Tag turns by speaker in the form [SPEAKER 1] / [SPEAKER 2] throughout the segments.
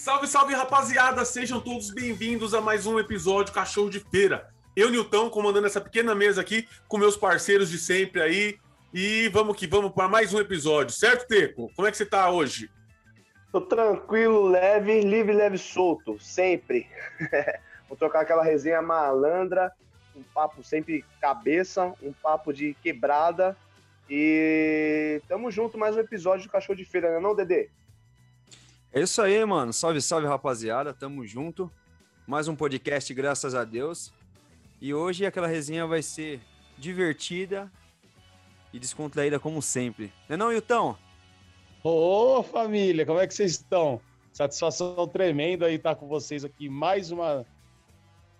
[SPEAKER 1] Salve, salve, rapaziada! Sejam todos bem-vindos a mais um episódio Cachorro de Feira. Eu, Nilton, comandando essa pequena mesa aqui com meus parceiros de sempre aí. E vamos que vamos para mais um episódio, certo, Teco? Como é que você tá hoje?
[SPEAKER 2] Tô tranquilo, leve, livre, leve, solto, sempre. Vou trocar aquela resenha malandra, um papo sempre cabeça, um papo de quebrada. E tamo junto, mais um episódio do Cachorro de Feira, né não, Dedê?
[SPEAKER 3] É isso aí, mano. Salve, salve, rapaziada. Tamo junto. Mais um podcast, graças a Deus. E hoje aquela resenha vai ser divertida e descontraída como sempre. Não é não, Hilton?
[SPEAKER 4] Ô, família, como é que vocês estão? Satisfação tremenda aí estar com vocês aqui mais uma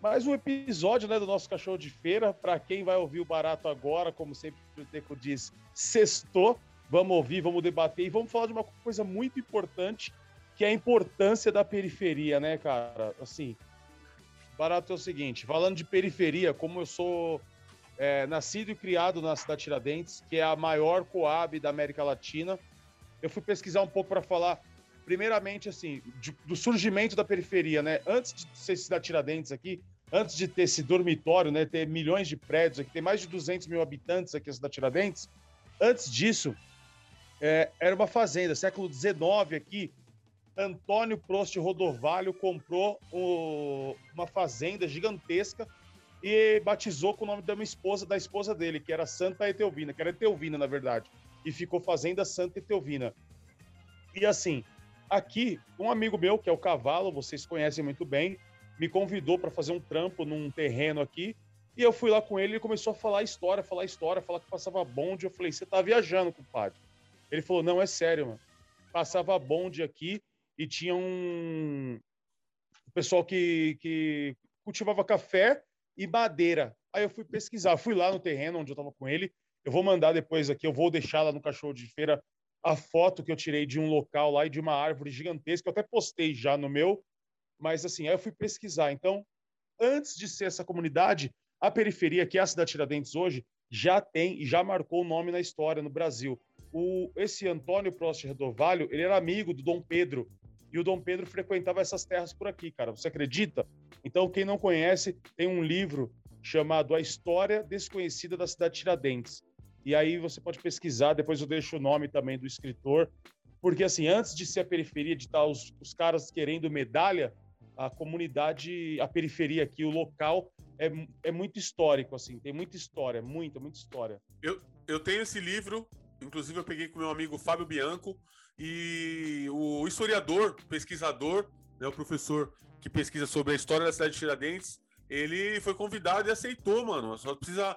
[SPEAKER 4] mais um episódio né, do nosso Cachorro de Feira. Para quem vai ouvir o Barato agora, como sempre o Teco diz, sextou. Vamos ouvir, vamos debater e vamos falar de uma coisa muito importante, que é a importância da periferia, né, cara? Assim, Barato é o seguinte, falando de periferia, como eu sou é, nascido e criado na cidade de Tiradentes, que é a maior coab da América Latina, eu fui pesquisar um pouco para falar, primeiramente, assim, de, do surgimento da periferia, né? Antes de ser cidade Tiradentes aqui, antes de ter esse dormitório, né, ter milhões de prédios aqui, ter mais de 200 mil habitantes aqui na cidade Tiradentes, antes disso, é, era uma fazenda, século XIX aqui, Antônio Prost Rodovalho comprou o, uma fazenda gigantesca e batizou com o nome da uma esposa, da esposa dele, que era Santa Etelvina, que era Etelvina, na verdade, e ficou Fazenda Santa Etelvina. E assim, aqui, um amigo meu, que é o Cavalo, vocês conhecem muito bem, me convidou para fazer um trampo num terreno aqui, e eu fui lá com ele, ele começou a falar história, falar história, falar que passava bonde, eu falei, você tá viajando, compadre. Ele falou, não, é sério, mano. Passava bonde aqui, e tinha um pessoal que, que cultivava café e madeira. Aí eu fui pesquisar, fui lá no terreno onde eu estava com ele. Eu vou mandar depois aqui, eu vou deixar lá no cachorro de feira a foto que eu tirei de um local lá e de uma árvore gigantesca. Eu até postei já no meu, mas assim, aí eu fui pesquisar. Então, antes de ser essa comunidade, a periferia, que é a cidade Tiradentes hoje, já tem e já marcou o nome na história no Brasil. O, esse Antônio Prost Redovalho, ele era amigo do Dom Pedro, e o Dom Pedro frequentava essas terras por aqui, cara. Você acredita? Então, quem não conhece, tem um livro chamado A História Desconhecida da Cidade de Tiradentes. E aí você pode pesquisar, depois eu deixo o nome também do escritor, porque assim, antes de ser a periferia, de estar os, os caras querendo medalha, a comunidade, a periferia aqui, o local é, é muito histórico, assim, tem muita história, muita, muita história.
[SPEAKER 1] Eu, eu tenho esse livro, inclusive eu peguei com meu amigo Fábio Bianco, e o historiador, pesquisador, né, o professor que pesquisa sobre a história da cidade de Tiradentes, ele foi convidado e aceitou, mano. Só precisa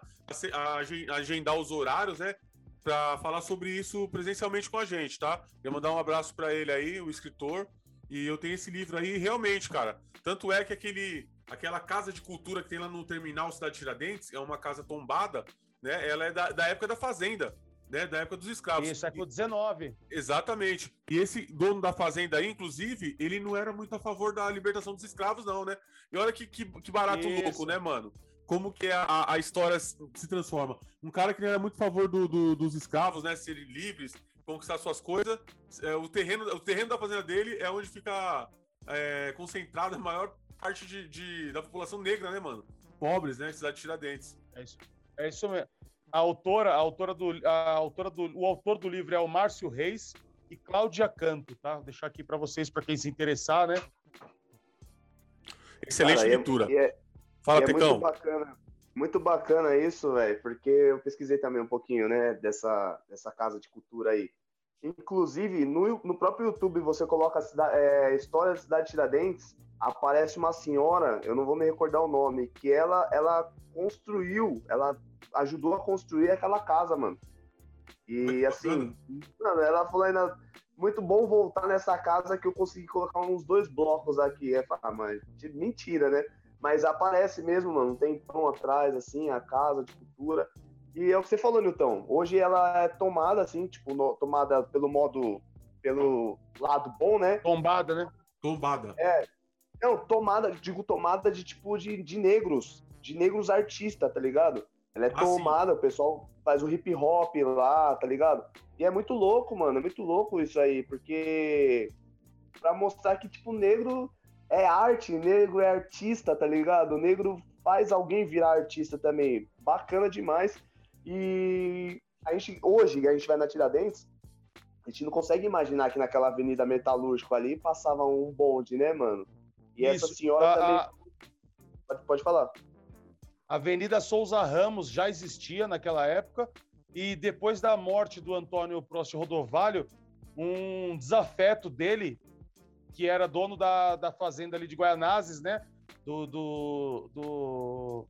[SPEAKER 1] agendar os horários, né? Pra falar sobre isso presencialmente com a gente, tá? Queria mandar um abraço para ele aí, o escritor. E eu tenho esse livro aí, realmente, cara. Tanto é que aquele, aquela casa de cultura que tem lá no terminal Cidade de Tiradentes, é uma casa tombada, né? Ela é da, da época da fazenda né, da época dos escravos.
[SPEAKER 4] Isso, século XIX.
[SPEAKER 1] Exatamente. E esse dono da fazenda aí, inclusive, ele não era muito a favor da libertação dos escravos, não, né? E olha que, que, que barato Isso. louco, né, mano? Como que a, a história se transforma. Um cara que não era muito a favor do, do, dos escravos, né, serem livres, conquistar suas coisas, é, o, terreno, o terreno da fazenda dele é onde fica é, concentrada a maior parte de, de, da população negra, né, mano? Pobres, né? Cidade de Tiradentes.
[SPEAKER 4] É isso, é isso mesmo. A autora, a autora do, a autora do, o autor do livro é o Márcio Reis e Cláudia Canto, tá? Vou deixar aqui para vocês, para quem se interessar, né?
[SPEAKER 1] Excelente Cara, leitura.
[SPEAKER 2] É, é, Fala, é Tecão. Muito bacana, muito bacana isso, velho, porque eu pesquisei também um pouquinho, né, dessa, dessa casa de cultura aí. Inclusive, no, no próprio YouTube, você coloca a é, História da Cidade de Tiradentes, aparece uma senhora, eu não vou me recordar o nome, que ela, ela construiu, ela ajudou a construir aquela casa, mano. E assim, mano, ela falou ainda, muito bom voltar nessa casa que eu consegui colocar uns dois blocos aqui. É, ah, mas mentira, né? Mas aparece mesmo, mano, tem pão atrás, assim, a casa de cultura. E é o que você falou, Nilton. Hoje ela é tomada, assim, tipo, no, tomada pelo modo, pelo lado bom, né?
[SPEAKER 4] Tombada, né?
[SPEAKER 1] Tombada.
[SPEAKER 2] É. Não, tomada, digo tomada de tipo de, de negros, de negros artistas, tá ligado? Ela é ah, tomada, sim. o pessoal faz o hip hop lá, tá ligado? E é muito louco, mano, é muito louco isso aí, porque pra Pra mostrar que, tipo, negro é arte, negro é artista, tá ligado? O negro faz alguém virar artista também. Bacana demais. E a gente, hoje, a gente vai na Tiradentes, a gente não consegue imaginar que naquela avenida metalúrgica ali passava um bonde, né, mano? E Isso, essa senhora a, também. A... Pode, pode falar.
[SPEAKER 4] A Avenida Souza Ramos já existia naquela época, e depois da morte do Antônio Prost Rodovalho, um desafeto dele, que era dono da, da fazenda ali de Guaianazes, né? Do. do, do...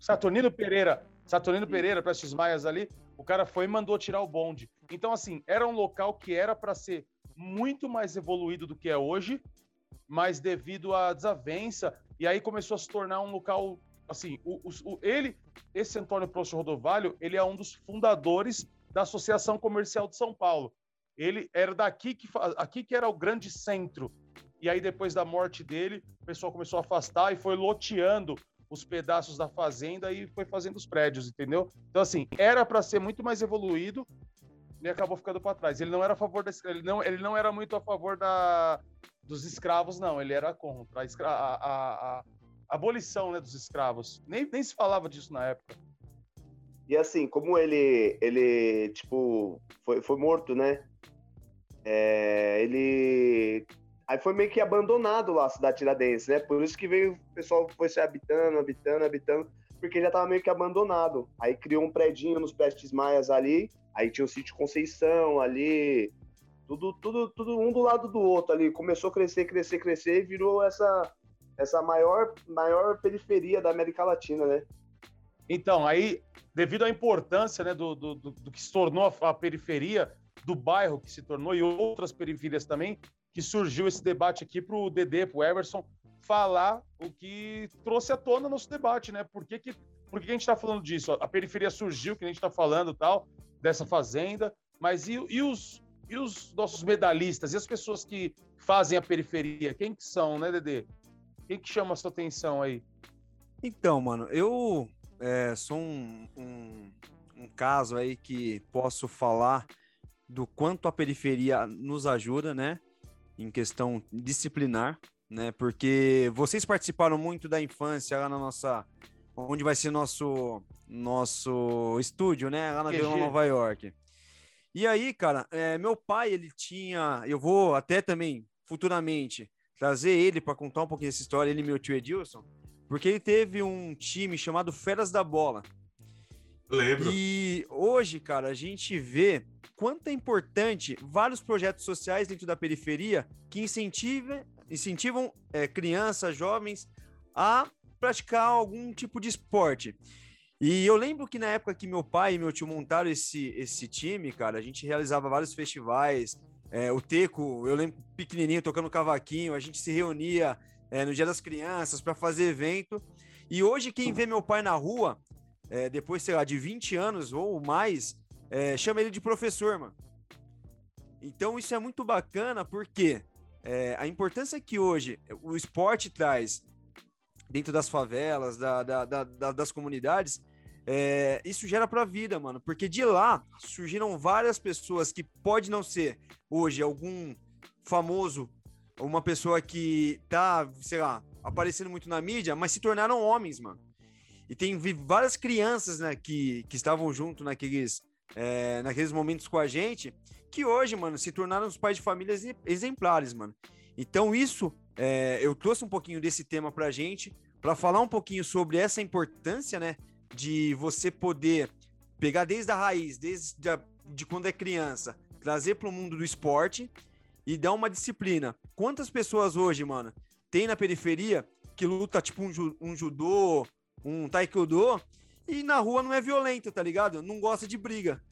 [SPEAKER 4] Saturnino Pereira. Saturnino. Pereira, Prestes Maias ali. O cara foi e mandou tirar o bonde. Então, assim, era um local que era para ser muito mais evoluído do que é hoje, mas devido à desavença, e aí começou a se tornar um local assim, o, o, ele, esse Antônio Prost Rodovalho, ele é um dos fundadores da Associação Comercial de São Paulo. Ele era daqui que aqui que era o grande centro. E aí depois da morte dele, o pessoal começou a afastar e foi loteando os pedaços da fazenda e foi fazendo os prédios, entendeu? Então assim, era para ser muito mais evoluído, e acabou ficando para trás. Ele não era a favor da, ele não, ele não era muito a favor da, dos escravos, não. Ele era contra a, escra, a, a, a abolição né, dos escravos. Nem, nem se falava disso na época.
[SPEAKER 2] E assim, como ele, ele tipo, foi, foi morto, né? É, ele aí foi meio que abandonado lá a cidade Tiradentes, né? Por isso que veio o pessoal foi se habitando, habitando, habitando, porque já tava meio que abandonado. Aí criou um predinho nos Prestes Maias ali, aí tinha o sítio Conceição ali, tudo, tudo, tudo um do lado do outro ali. Começou a crescer, crescer, crescer e virou essa essa maior, maior periferia da América Latina, né?
[SPEAKER 4] Então, aí, devido à importância né, do, do, do que se tornou a, a, periferia, do bairro que se tornou e outras periferias também, que surgiu esse debate aqui para o Dedê, para o Everson, falar o que trouxe à tona nosso debate, né? Por que, que, por que a gente está falando disso? A periferia surgiu, que a gente está falando tal, dessa fazenda, mas e, e, os, e os nossos medalhistas, e as pessoas que fazem a periferia? Quem que são, né, Dedê? O que, que chama a sua atenção aí?
[SPEAKER 3] Então, mano, eu é, sou um, um, um, caso aí que posso falar do quanto a periferia nos ajuda, né? Em questão disciplinar, né? Porque vocês participaram muito da infância lá na nossa. Onde vai ser nosso nosso estúdio, né? Lá na Vila Nova York. E aí, cara, é, meu pai, ele tinha. Eu vou até também, futuramente, trazer ele para contar um pouquinho dessa história, ele e meu tio Edilson, porque ele teve um time chamado Feras da Bola.
[SPEAKER 1] Lembro.
[SPEAKER 3] E hoje, cara, a gente vê quanto é importante vários projetos sociais dentro da periferia que incentivam, incentivam é, crianças, jovens a praticar algum tipo de esporte. E eu lembro que na época que meu pai e meu tio montaram esse, esse time, cara, a gente realizava vários festivais, é, o Teco, eu lembro pequenininho tocando cavaquinho, a gente se reunia é, no Dia das Crianças para fazer evento. E hoje, quem vê meu pai na rua, é, depois, sei lá, de 20 anos ou mais, é, chama ele de professor, mano. Então, isso é muito bacana porque é, a importância que hoje o esporte traz dentro das favelas, da, da, da, das comunidades, é, isso gera para a vida, mano, porque de lá surgiram várias pessoas que pode não ser hoje algum famoso, uma pessoa que tá, sei lá, aparecendo muito na mídia, mas se tornaram homens, mano. E tem várias crianças, né, que, que estavam junto naqueles, é, naqueles momentos com a gente, que hoje, mano, se tornaram os pais de famílias exemplares, mano. Então isso, é, eu trouxe um pouquinho desse tema pra gente, para falar um pouquinho sobre essa importância, né, de você poder pegar desde a raiz, desde a, de quando é criança, trazer para o mundo do esporte e dar uma disciplina. Quantas pessoas hoje, mano, tem na periferia que luta tipo um, um judô, um taekwondo e na rua não é violento, tá ligado? Não gosta de briga.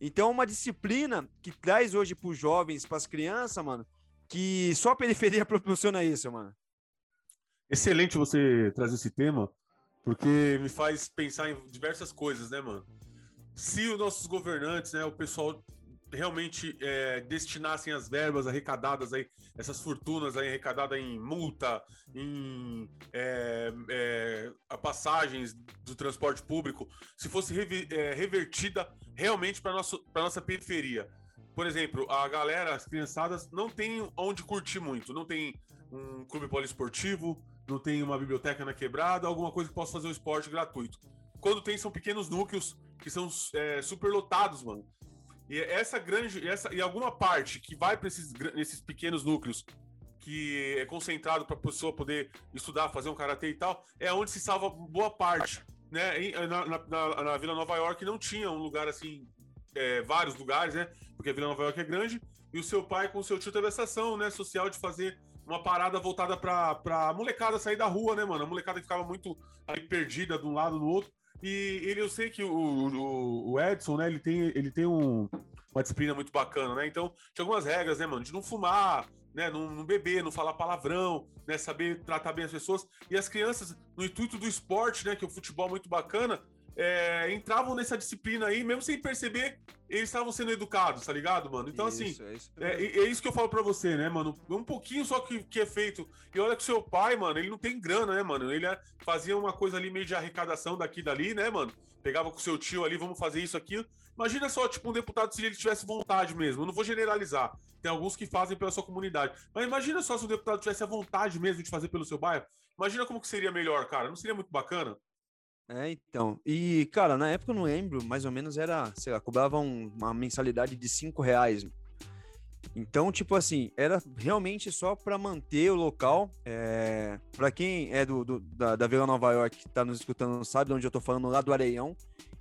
[SPEAKER 3] Então, é uma disciplina que traz hoje para os jovens, para as crianças, mano, que só a periferia proporciona isso, mano.
[SPEAKER 1] Excelente você trazer esse tema, porque me faz pensar em diversas coisas, né, mano? Se os nossos governantes, né, o pessoal realmente é, destinassem as verbas arrecadadas aí, essas fortunas aí arrecadadas em multa, em é, é, passagens do transporte público, se fosse é, revertida realmente para para nossa periferia, por exemplo, a galera, as criançadas, não tem onde curtir muito. Não tem um clube poliesportivo, não tem uma biblioteca na quebrada, alguma coisa que possa fazer o esporte gratuito. Quando tem, são pequenos núcleos que são é, superlotados, mano. E essa grande, essa, e alguma parte que vai para esses, esses pequenos núcleos que é concentrado para a pessoa poder estudar, fazer um karatê e tal, é onde se salva boa parte. Né? Na, na, na, Vila Nova York não tinha um lugar assim, é, vários lugares, né? Porque a Vila Nova York é grande, e o seu pai com o seu tio teve essa ação né, social de fazer uma parada voltada pra, pra molecada sair da rua, né, mano? A molecada ficava muito perdida de um lado no outro. E ele, eu sei que o, o, o Edson, né, ele tem, ele tem um, uma disciplina muito bacana, né? Então, tinha algumas regras, né, mano? De não fumar, né? Não, não, beber, não falar palavrão, né? Saber tratar bem as pessoas. E as crianças, no intuito do esporte, né? Que é o futebol muito bacana, é, entravam nessa disciplina aí, mesmo sem perceber, eles estavam sendo educados, tá ligado, mano? Então, isso, assim, é isso, é, é isso, que eu falo pra você, né, mano? Um pouquinho só que, que é feito. E olha que seu pai, mano, ele não tem grana, né, mano? Ele é, fazia uma coisa ali meio de arrecadação daqui e dali, né, mano? Pegava com seu tio ali, vamos fazer isso, aqui. Imagina só, tipo, um deputado se ele tivesse vontade mesmo. Eu não vou generalizar. Tem alguns que fazem pela sua comunidade. Mas imagina só se o deputado tivesse a vontade mesmo de fazer pelo seu bairro. Imagina como que seria melhor, cara. Não seria muito bacana?
[SPEAKER 3] É, então. E, cara, na época eu não lembro, mais ou menos era, sei lá, cobrava um, uma mensalidade de cinco reais. Então, tipo assim, era realmente só para manter o local. É... Para quem é do, do, da, da Vila Nova York, que tá nos escutando, sabe de onde eu tô falando, lá do Areião.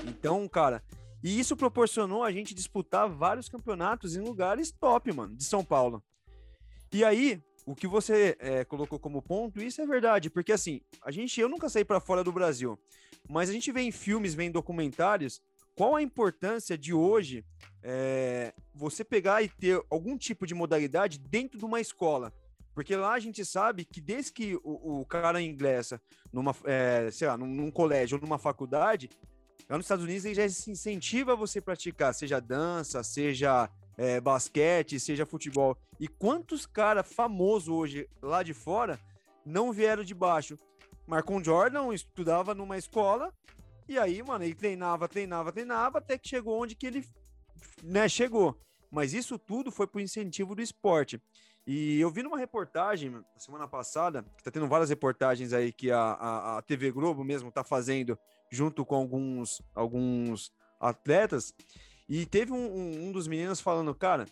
[SPEAKER 3] Então, cara, e isso proporcionou a gente disputar vários campeonatos em lugares top, mano, de São Paulo. E aí, o que você é, colocou como ponto, isso é verdade, porque assim, a gente, eu nunca saí para fora do Brasil, mas a gente vê em filmes, vê em documentários, qual a importância de hoje é, você pegar e ter algum tipo de modalidade dentro de uma escola. Porque lá a gente sabe que desde que o, o cara ingressa numa, é, sei lá, num, num, colégio ou numa faculdade, lá nos Estados Unidos ele já se incentiva você praticar, seja dança, seja é, basquete, seja futebol. E quantos caras famosos hoje lá de fora não vieram de baixo? Marcon Jordan estudava numa escola e aí, mano, ele treinava, treinava, treinava até que chegou onde que ele né, chegou. Mas isso tudo foi por incentivo do esporte. E eu vi numa reportagem semana passada, que tá tendo várias reportagens aí que a, a, a TV Globo mesmo tá fazendo junto com alguns, alguns atletas, e teve um, um, dos meninos falando, cara,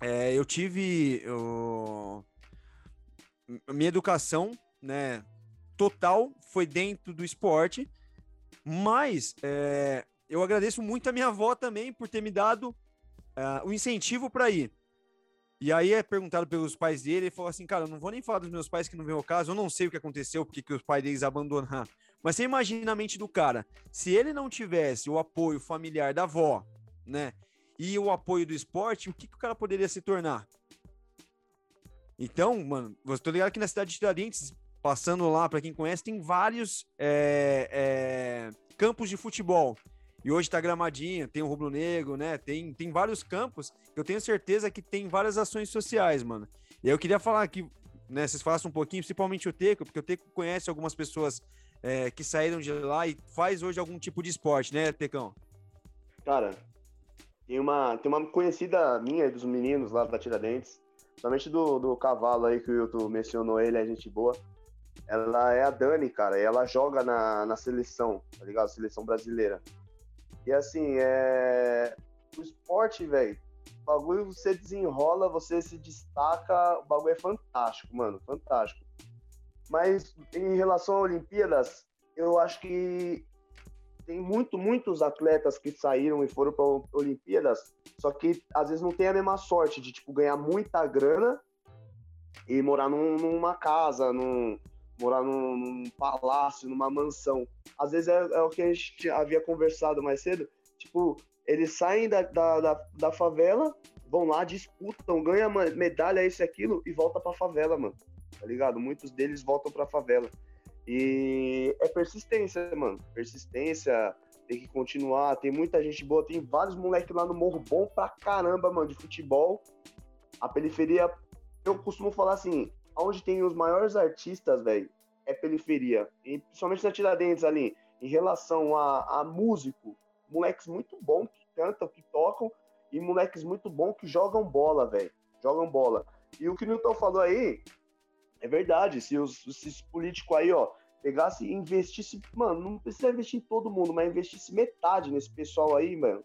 [SPEAKER 3] é, eu tive. Eu, minha educação, né, total foi dentro do esporte, mas é, eu agradeço muito a minha avó também por ter me dado uh, o incentivo para ir. E aí é perguntado pelos pais dele, ele falou assim, cara, eu não vou nem falar dos meus pais que não veio o caso, eu não sei o que aconteceu, porque que os pais deles abandonaram. Mas você imagina a mente do cara, se ele não tivesse o apoio familiar da avó, né? E o apoio do esporte, o que, que o cara poderia se tornar? Então, mano, você tô ligado que na cidade de Tiradentes, passando lá, para quem conhece, tem vários é, é, campos de futebol. E hoje tá gramadinho, tem o Rubro Negro, né? Tem, tem vários campos. Eu tenho certeza que tem várias ações sociais, mano. E eu queria falar que, né, vocês falassem um pouquinho, principalmente o Teco, porque o Teco conhece algumas pessoas é, que saíram de lá e faz hoje algum tipo de esporte, né, Tecão?
[SPEAKER 2] Cara, tem uma, tem uma conhecida minha dos meninos lá da Tiradentes, somente do, do cavalo aí que o Hilton mencionou ele, é gente boa. Ela é a Dani, cara, e ela joga na, na seleção, tá ligado? Seleção brasileira. E assim, é. O esporte, velho, o bagulho você desenrola, você se destaca, o bagulho é fantástico, mano, fantástico. Mas em relação a Olimpíadas, eu acho que tem muito, muitos atletas que saíram e foram para Olimpíadas, só que às vezes não tem a mesma sorte de tipo ganhar muita grana e morar num, numa casa, num, morar num, num, palácio, numa mansão. Às vezes é, é, o que a gente havia conversado mais cedo. Tipo, eles saem da, da, da, da favela, vão lá, disputam, ganham medalha, isso e aquilo, e volta pra favela, mano. Tá ligado? Muitos deles voltam pra favela. E é persistência, mano. Persistência, tem que continuar. Tem muita gente boa, tem vários moleques lá no Morro bom pra caramba, mano, de futebol. A periferia, eu costumo falar assim, onde tem os maiores artistas, velho, é periferia. E principalmente na Tiradentes ali, em relação a, a músico, moleques muito bons que cantam, que tocam, e moleques muito bons que jogam bola, velho. Jogam bola. E o que o Newton falou aí é verdade. Se os, esses políticos aí, ó, pegasse e investisse, mano, não precisa investir em todo mundo, mas investisse metade nesse pessoal aí, mano,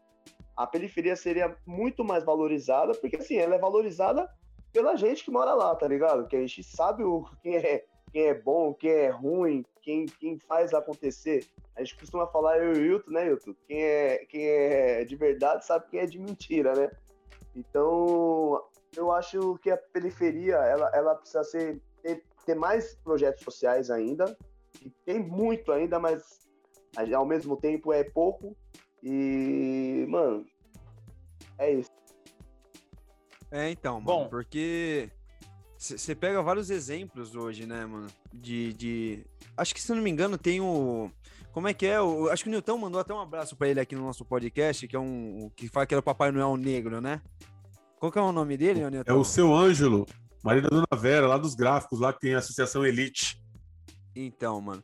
[SPEAKER 2] a periferia seria muito mais valorizada, porque assim, ela é valorizada pela gente que mora lá, tá ligado? Que a gente sabe o, quem, é, quem é bom, quem é ruim, quem, quem faz acontecer. A gente costuma falar eu e o Hilton, né, Hilton? Quem é, quem é de verdade sabe quem é de mentira, né? Então, eu acho que a periferia, ela, ela precisa ser, ter, ter mais projetos sociais ainda, e tem muito ainda, mas ao mesmo tempo é pouco, e, mano, é isso.
[SPEAKER 3] É, então, mano, Bom, porque você pega vários exemplos hoje, né, mano? De, de. Acho que, se não me engano, tem o. Como é que é? O... Acho que o Nilton mandou até um abraço para ele aqui no nosso podcast, que é um. que fala que era o Papai Noel Negro, né? Qual que é o nome dele,
[SPEAKER 1] Nilton? É o seu Ângelo, marido da Dona Vera, lá dos gráficos, lá que tem a Associação Elite.
[SPEAKER 3] Então, mano.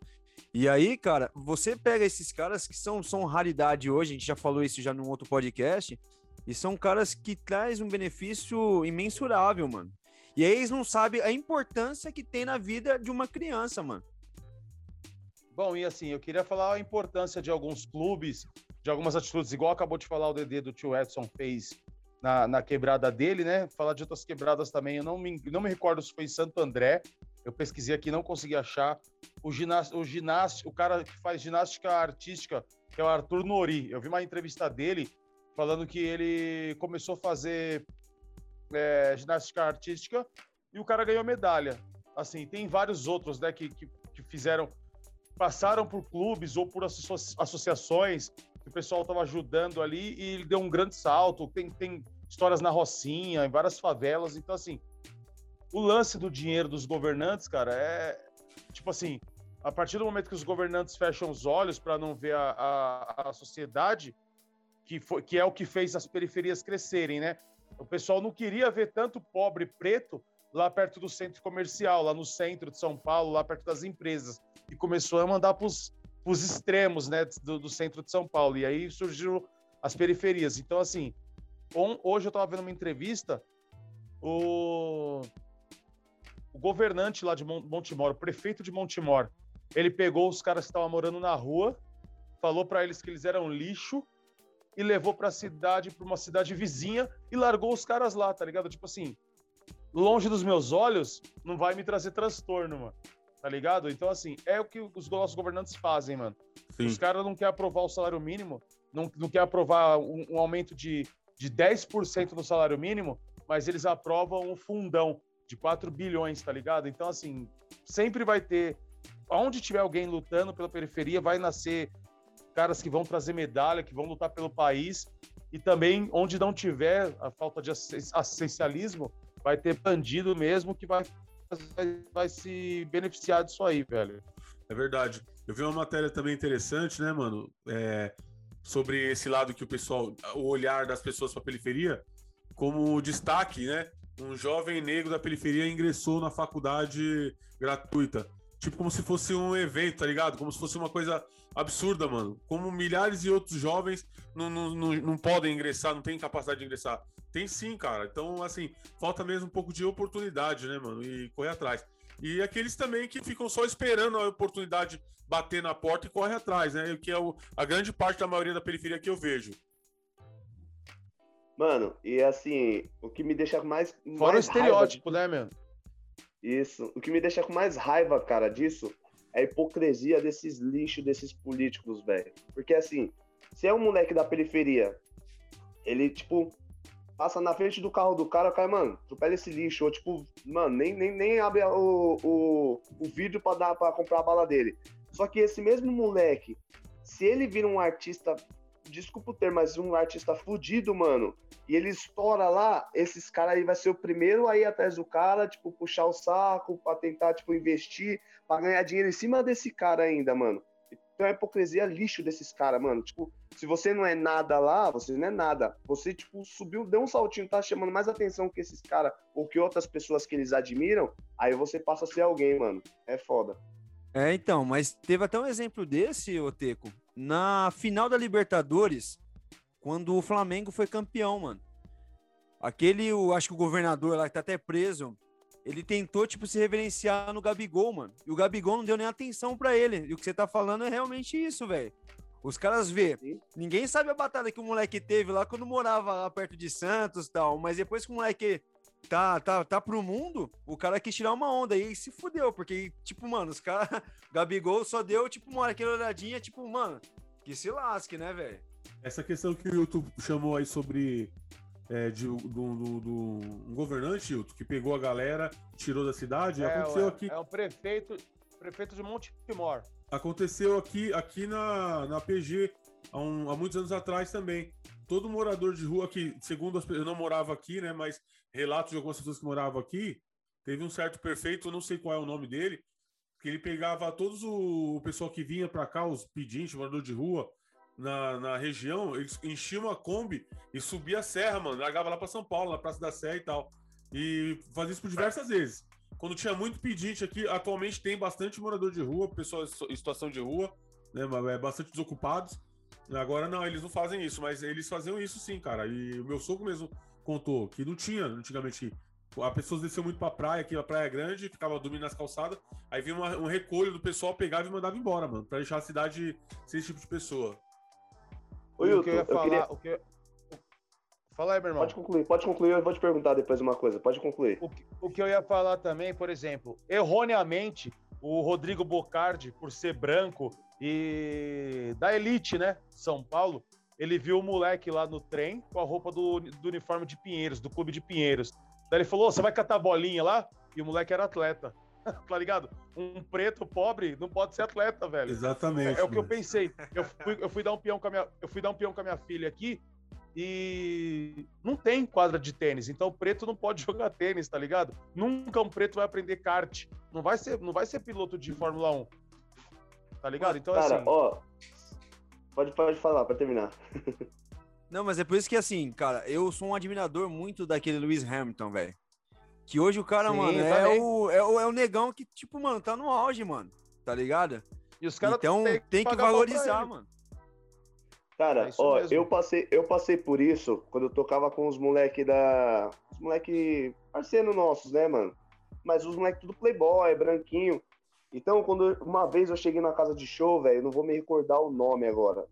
[SPEAKER 3] E aí, cara, você pega esses caras que são, são raridade hoje, a gente já falou isso já num outro podcast, e são caras que traz um benefício imensurável, mano. E aí eles não sabem a importância que tem na vida de uma criança, mano.
[SPEAKER 4] Bom, e assim, eu queria falar a importância de alguns clubes, de algumas atitudes, igual acabou de falar o DD do tio Edson fez na, na quebrada dele, né? Falar de outras quebradas também, eu não me, não me recordo se foi em Santo André, eu pesquisei aqui, não consegui achar. O ginasta, o ginasta, o cara que faz ginástica artística, que é o Arthur Nori. Eu vi uma entrevista dele falando que ele começou a fazer é, ginástica artística e o cara ganhou medalha. Assim, tem vários outros, né, que, que, que fizeram, passaram por clubes ou por associações que o pessoal estava ajudando ali e ele deu um grande salto. Tem, tem histórias na Rocinha, em várias favelas. Então, assim, o lance do dinheiro dos governantes, cara, é tipo assim, a partir do momento que os governantes fecham os olhos para não ver a, a, a, sociedade, que, foi, que é o que fez as periferias crescerem, né? O pessoal não queria ver tanto pobre preto lá perto do centro comercial, lá no centro de São Paulo, lá perto das empresas, e começou a mandar para os extremos, né, do, do, centro de São Paulo. E aí surgiram as periferias. Então, assim, on, hoje eu estava vendo uma entrevista, o o governante lá de Montemor, o prefeito de Montemor, ele pegou os caras que estavam morando na rua, falou para eles que eles eram lixo e levou para a cidade, para uma cidade vizinha e largou os caras lá, tá ligado? Tipo assim, longe dos meus olhos, não vai me trazer transtorno, mano. Tá ligado? Então, assim, é o que os nossos governantes fazem, mano. Sim. Os caras não querem aprovar o salário mínimo, não, não querem aprovar um, um aumento de, de 10% no salário mínimo, mas eles aprovam um fundão de 4 bilhões, tá ligado? Então, assim, sempre vai ter. Onde tiver alguém lutando pela periferia, vai nascer caras que vão trazer medalha, que vão lutar pelo país. E também, onde não tiver a falta de assistencialismo, vai ter bandido mesmo que vai, vai, vai se beneficiar disso aí, velho.
[SPEAKER 1] É verdade. Eu vi uma matéria também interessante, né, mano? É, sobre esse lado que o pessoal, o olhar das pessoas para a periferia, como destaque, né? um jovem negro da periferia ingressou na faculdade gratuita. Tipo, como se fosse um evento, tá ligado? Como se fosse uma coisa absurda, mano. Como milhares de outros jovens não, não, não, não podem ingressar, não têm capacidade de ingressar. Tem sim, cara. Então, assim, falta mesmo um pouco de oportunidade, né, mano? E correr atrás. E aqueles também que ficam só esperando a oportunidade bater na porta e corre atrás, né? Que é o, a grande parte da maioria da periferia que eu vejo.
[SPEAKER 2] Mano, e assim, o que me deixa mais.
[SPEAKER 4] Fora mais o estereótipo, né, meu?
[SPEAKER 2] Isso. O que me deixa com mais raiva, cara, disso é a hipocrisia desses lixos, desses políticos, velho. Porque assim, se é um moleque da periferia, ele, tipo, passa na frente do carro do cara, o cara, mano, atropela esse lixo. Ou, tipo, mano, nem, nem, nem abre o, o, o vídeo pra, dar, pra comprar a bala dele. Só que esse mesmo moleque, se ele vira um artista desculpa o termo, mas um artista fudido, mano, e ele estoura lá, esses caras aí vai ser o primeiro aí atrás do cara, tipo, puxar o saco pra tentar, tipo, investir, pra ganhar dinheiro em cima desse cara ainda, mano. Então a hipocrisia é lixo desses caras, mano. Tipo, se você não é nada lá, você não é nada. Você, tipo, subiu, deu um saltinho, tá chamando mais atenção que esses caras ou que outras pessoas que eles admiram, aí você passa a ser alguém, mano. É foda.
[SPEAKER 3] É, então, mas teve até um exemplo desse, Oteco, na final da Libertadores, quando o Flamengo foi campeão, mano. Aquele, acho que o governador lá que tá até preso, ele tentou, tipo, se reverenciar no Gabigol, mano. E o Gabigol não deu nem atenção para ele. E o que você tá falando é realmente isso, velho. Os caras vê. Ninguém sabe a batalha que o moleque teve lá quando morava lá perto de Santos e tal. Mas depois que o moleque tá, tá, tá pro mundo, o cara quis tirar uma onda e se fudeu. Porque, tipo, mano, os caras. Gabigol só deu, tipo, uma aquela olhadinha, tipo, mano, que se lasque, né, velho?
[SPEAKER 1] Essa questão que o YouTube chamou aí sobre é, de, do, do, do, um governante, Hilton, que pegou a galera, tirou da cidade. É, aconteceu aqui.
[SPEAKER 4] É o prefeito, prefeito de Montemor.
[SPEAKER 1] Aconteceu aqui, aqui na, na PG há, um, há muitos anos atrás também. Todo morador de rua que, segundo as eu não morava aqui, né? Mas relatos de algumas pessoas que moravam aqui, teve um certo prefeito, eu não sei qual é o nome dele, que ele pegava todos o, o pessoal que vinha para cá, os pedintes, morador de rua, na, na região, eles enchiam a Kombi e subia a serra, mano. Largava lá para São Paulo, na Praça da Sé e tal. E fazia isso por diversas vezes. Quando tinha muito pedinte aqui, atualmente tem bastante morador de rua, pessoal em situação de rua, né? É bastante desocupados. Agora não, eles não fazem isso, mas eles faziam isso sim, cara. E o meu sogro mesmo contou que não tinha antigamente. A pessoa desceu muito pra praia, aqui a praia é grande, ficava dormindo nas calçadas. Aí vinha uma, um recolho do pessoal, pegava e mandava embora, mano, pra deixar a cidade sem esse tipo de pessoa.
[SPEAKER 4] Oi, o que eu ia falar. queria... o que... Fala aí, meu irmão.
[SPEAKER 2] Pode concluir, pode concluir, eu vou te perguntar depois uma coisa, pode concluir.
[SPEAKER 4] O que, o que eu ia falar também, por exemplo, erroneamente, o Rodrigo Bocardi, por ser branco e da elite, né, São Paulo, ele viu o moleque lá no trem com a roupa do, do uniforme de Pinheiros, do clube de Pinheiros. Daí ele falou: você vai catar bolinha lá? E o moleque era atleta. tá ligado? Um preto pobre não pode ser atleta, velho.
[SPEAKER 1] Exatamente.
[SPEAKER 4] É, é o que eu pensei. Eu fui, eu fui dar um peão com a minha, eu fui dar um peão com a minha filha aqui e não tem quadra de tênis, então o preto não pode jogar tênis, tá ligado? Nunca um preto vai aprender kart. Não vai ser, não vai ser piloto de Fórmula 1. Tá ligado? Então
[SPEAKER 2] Cara,
[SPEAKER 4] assim,
[SPEAKER 2] ó, pode pode falar para terminar.
[SPEAKER 3] Não, mas é por isso que assim, cara, eu sou um admirador muito daquele Lewis Hamilton, velho. Que hoje o cara, Sim, mano, é o, é, o, é o negão que, tipo, mano, tá no auge, mano. Tá ligado?
[SPEAKER 4] E os caras
[SPEAKER 3] então tem, tem que, valorizar, mano.
[SPEAKER 2] Cara, é ó, mesmo. eu passei, eu passei por isso quando eu tocava com os moleque da. Os moleque parceiro nossos, né, mano? Mas os moleque tudo playboy, branquinho. Então, quando uma vez eu cheguei na casa de show, velho, não vou me recordar o nome agora.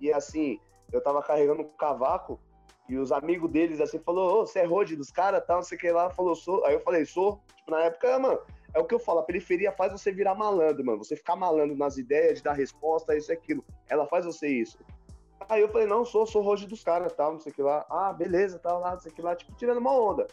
[SPEAKER 2] E assim, eu tava carregando um cavaco e os amigos deles assim falou, ô, você é Rode dos caras, tal, não sei o que lá, falou, sou. Aí eu falei, sou. Tipo, na época, mano, é o que eu falo, a periferia faz você virar malandro, mano. Você ficar malandro nas ideias, de dar resposta, isso e aquilo. Ela faz você isso. Aí eu falei, não, sou, sou Roge dos caras, tal, não sei o que lá. Ah, beleza, tal, lá, não sei o que lá, tipo, tirando uma onda.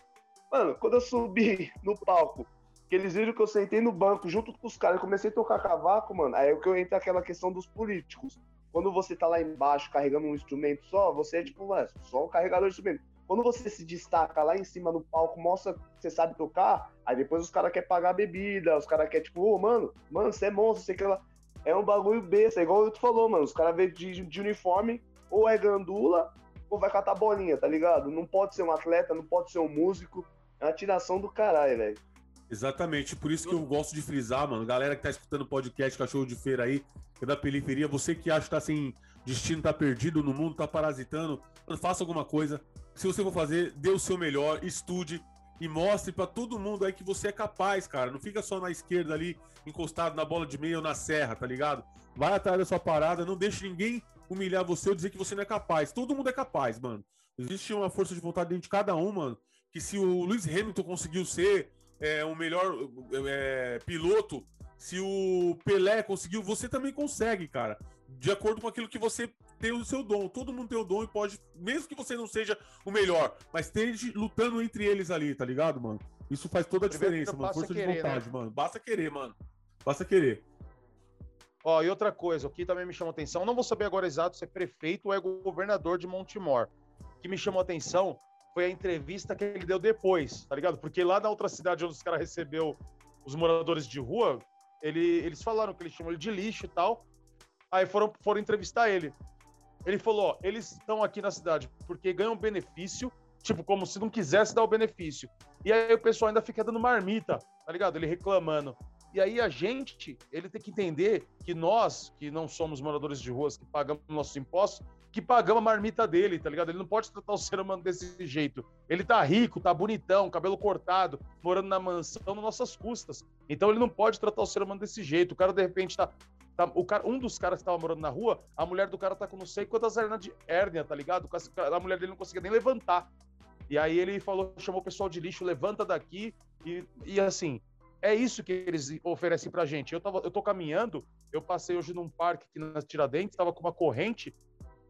[SPEAKER 2] Mano, quando eu subi no palco, que eles viram que eu sentei no banco junto com os caras comecei a tocar cavaco, mano, aí é que eu entro aquela questão dos políticos. Quando você tá lá embaixo carregando um instrumento só, você é tipo, mano, só um carregador de instrumento. Quando você se destaca lá em cima no palco, mostra que você sabe tocar, aí depois os caras querem pagar bebida, os caras querem, tipo, ô, oh, mano, mano, você é monstro, sei que lá. É um bagulho besta, é igual tu falou, mano. Os caras vêm de, de uniforme, ou é gandula, ou vai catar bolinha, tá ligado? Não pode ser um atleta, não pode ser um músico. É uma tiração do caralho, velho.
[SPEAKER 1] Exatamente, por isso que eu gosto de frisar, mano. Galera que tá escutando o podcast Cachorro de Feira aí, que é da periferia, você que acha que tá sem destino, tá perdido no mundo, tá parasitando, mano, faça alguma coisa. Se você for fazer, dê o seu melhor, estude e mostre para todo mundo aí que você é capaz, cara. Não fica só na esquerda ali, encostado na bola de meia ou na serra, tá ligado? Vai atrás da sua parada, não deixe ninguém humilhar você ou dizer que você não é capaz. Todo mundo é capaz, mano. Existe uma força de vontade dentro de cada um, mano. Que se o Lewis Hamilton conseguiu ser é, o melhor é, piloto, se o Pelé conseguiu, você também consegue, cara. De acordo com aquilo que você tem o seu dom. Todo mundo tem o dom e pode, mesmo que você não seja o melhor, mas esteja lutando entre eles ali, tá ligado, mano? Isso faz toda a diferença, mano. Força querer, de vontade, né? mano. Basta querer, mano. Basta querer.
[SPEAKER 4] Ó, e outra coisa, o que também me chamou atenção, não vou saber agora exato se é prefeito ou é governador de Montemor. O que me chamou atenção foi a entrevista que ele deu depois, tá ligado? Porque lá na outra cidade onde os caras recebeu os moradores de rua, ele, eles falaram que eles chamam ele de lixo e tal. Aí foram, foram entrevistar ele. Ele falou: ó, eles estão aqui na cidade porque ganham benefício, tipo, como se não quisesse dar o benefício. E aí o pessoal ainda fica dando marmita, tá ligado? Ele reclamando. E aí a gente, ele tem que entender que nós, que não somos moradores de ruas, que pagamos nossos impostos, que pagamos a marmita dele, tá ligado? Ele não pode tratar o ser humano desse jeito. Ele tá rico, tá bonitão, cabelo cortado, morando na mansão nas nossas custas. Então ele não pode tratar o ser humano desse jeito. O cara, de repente, tá. tá o cara, um dos caras que tava morando na rua, a mulher do cara tá com não sei quantas hernias de hérnia, tá ligado? A mulher dele não conseguia nem levantar. E aí ele falou, chamou o pessoal de lixo, levanta daqui. E, e assim, é isso que eles oferecem pra gente. Eu, tava, eu tô caminhando, eu passei hoje num parque aqui na Tiradentes, tava com uma corrente,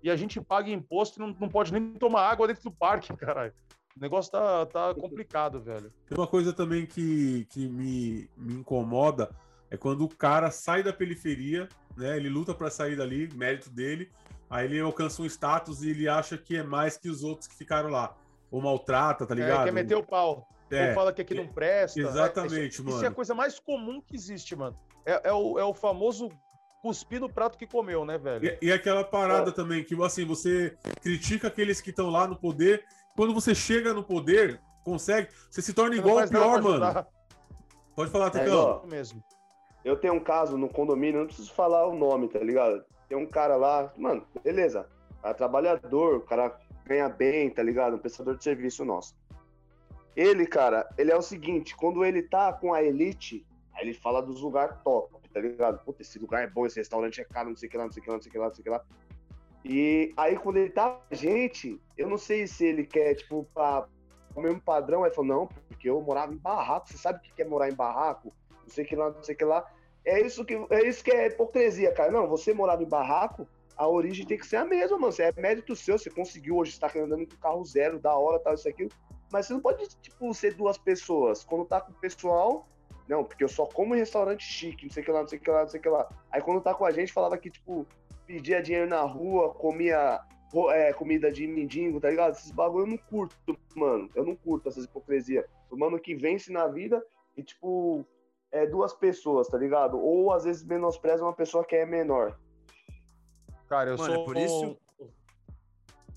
[SPEAKER 4] e a gente paga imposto e não, não pode nem tomar água dentro do parque, caralho. O negócio tá, tá complicado, velho.
[SPEAKER 1] Tem uma coisa também que, que me, me incomoda, é quando o cara sai da periferia, né? Ele luta para sair dali, mérito dele, aí ele alcança um status e ele acha que é mais que os outros que ficaram lá. Ou maltrata, tá ligado? É,
[SPEAKER 4] quer meter o pau. É, Ou fala que aqui não presta.
[SPEAKER 1] Exatamente,
[SPEAKER 4] isso,
[SPEAKER 1] mano.
[SPEAKER 4] Isso é a coisa mais comum que existe, mano. É, é, o, é o famoso cuspir no prato que comeu, né, velho?
[SPEAKER 1] E, e aquela parada é. também, que assim, você critica aqueles que estão lá no poder. Quando você chega no poder, consegue, você se torna você igual ao pior, mano. Pode falar, Tecão.
[SPEAKER 2] É mesmo. Eu tenho um caso no condomínio, não preciso falar o nome, tá ligado? Tem um cara lá, mano, beleza. É trabalhador, o cara ganha bem, tá ligado? Um prestador de serviço nosso. Ele, cara, ele é o seguinte, quando ele tá com a elite, aí ele fala dos lugares top, tá ligado? Puta, esse lugar é bom, esse restaurante é caro, não sei o que lá, não sei o que lá, não sei o que lá, não sei o que lá. E aí, quando ele tá com a gente, eu não sei se ele quer, tipo, pra, o mesmo padrão, aí falou, não, porque eu morava em barraco, você sabe o que é morar em barraco? Não sei o que lá, não sei o que lá. É isso que, é isso que é hipocrisia, cara. Não, você morava em barraco, a origem tem que ser a mesma, mano. Você é mérito seu, você conseguiu hoje estar andando com carro zero, da hora, tal, isso, aquilo. Mas você não pode, tipo, ser duas pessoas. Quando tá com o pessoal, não, porque eu só como em restaurante chique, não sei o que lá, não sei o que lá, não sei o que lá. Aí quando tá com a gente, falava que, tipo, pedia dinheiro na rua, comia é, comida de mendigo, tá ligado? Esses bagulho eu não curto, mano. Eu não curto essas hipocrisia. O mano que vence na vida e, tipo, é duas pessoas, tá ligado? Ou às vezes menospreza uma pessoa que é menor.
[SPEAKER 4] Cara, eu mano, sou. Por isso...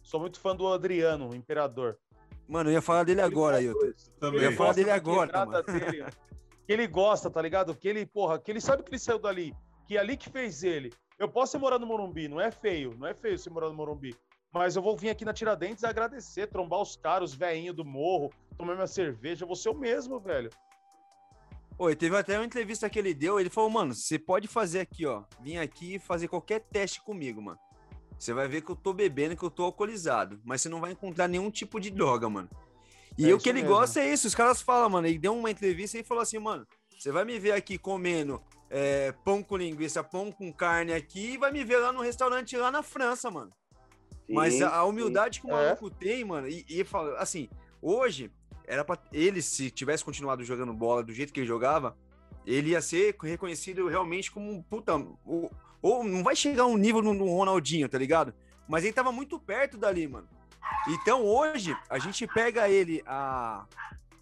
[SPEAKER 4] Sou muito fã do Adriano, o Imperador.
[SPEAKER 3] Mano, eu ia falar dele agora, Ailton. Eu ia falar dele agora, mano.
[SPEAKER 4] Dele, que ele gosta, tá ligado? Que ele, porra, que ele sabe que ele saiu dali. Que é ali que fez ele. Eu posso ser morar no Morumbi, não é feio, não é feio ser morar no Morumbi. Mas eu vou vir aqui na Tiradentes agradecer, trombar os caras, os velhinhos do morro, tomar minha cerveja, vou ser o mesmo, velho.
[SPEAKER 3] Oi, teve até uma entrevista que ele deu, ele falou, mano, você pode fazer aqui, ó, vir aqui fazer qualquer teste comigo, mano. Você vai ver que eu tô bebendo, que eu tô alcoolizado. Mas você não vai encontrar nenhum tipo de droga, mano. E é o que ele mesmo. gosta é isso. Os caras falam, mano. Ele deu uma entrevista e falou assim, mano. Você vai me ver aqui comendo é, pão com linguiça, pão com carne aqui e vai me ver lá no restaurante lá na França, mano. Sim, Mas a, a humildade sim. que o maluco é. tem, mano, e, e fala, assim, hoje, era pra ele, se tivesse continuado jogando bola do jeito que ele jogava, ele ia ser reconhecido realmente como um puta. O, ou não vai chegar um nível no, no Ronaldinho, tá ligado? Mas ele tava muito perto dali, mano. Então hoje, a gente pega ele, a,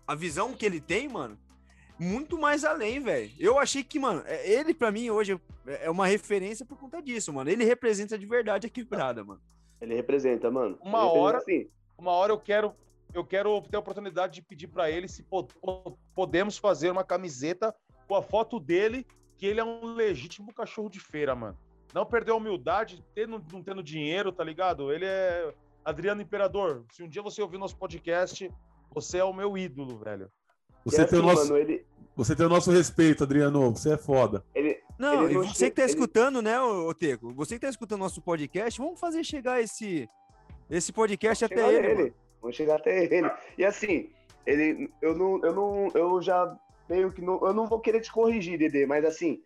[SPEAKER 3] a visão que ele tem, mano, muito mais além, velho. Eu achei que, mano, é, ele para mim hoje é uma referência por conta disso, mano. Ele representa de verdade a quebrada, mano.
[SPEAKER 2] Ele representa, mano.
[SPEAKER 4] Uma
[SPEAKER 2] representa
[SPEAKER 4] hora, assim. uma hora eu quero eu quero ter a oportunidade de pedir para ele se podemos fazer uma camiseta com a foto dele que ele é um legítimo cachorro de feira, mano. Não perdeu a humildade, tendo, não tendo dinheiro, tá ligado? Ele é. Adriano Imperador, se um dia você ouvir nosso podcast, você é o meu ídolo, velho.
[SPEAKER 1] Você, é tem, assim, o nosso, mano, ele... você tem o nosso respeito, Adriano. Você é foda.
[SPEAKER 3] Ele, não, ele não você que tá ele... escutando, né, Oteco? Você que tá escutando nosso podcast, vamos fazer chegar esse, esse podcast vamos até ele. ele.
[SPEAKER 2] Vamos chegar até ele. E assim, ele, eu não, eu não, eu já meio que não, eu não vou querer te corrigir, Dedê, mas assim,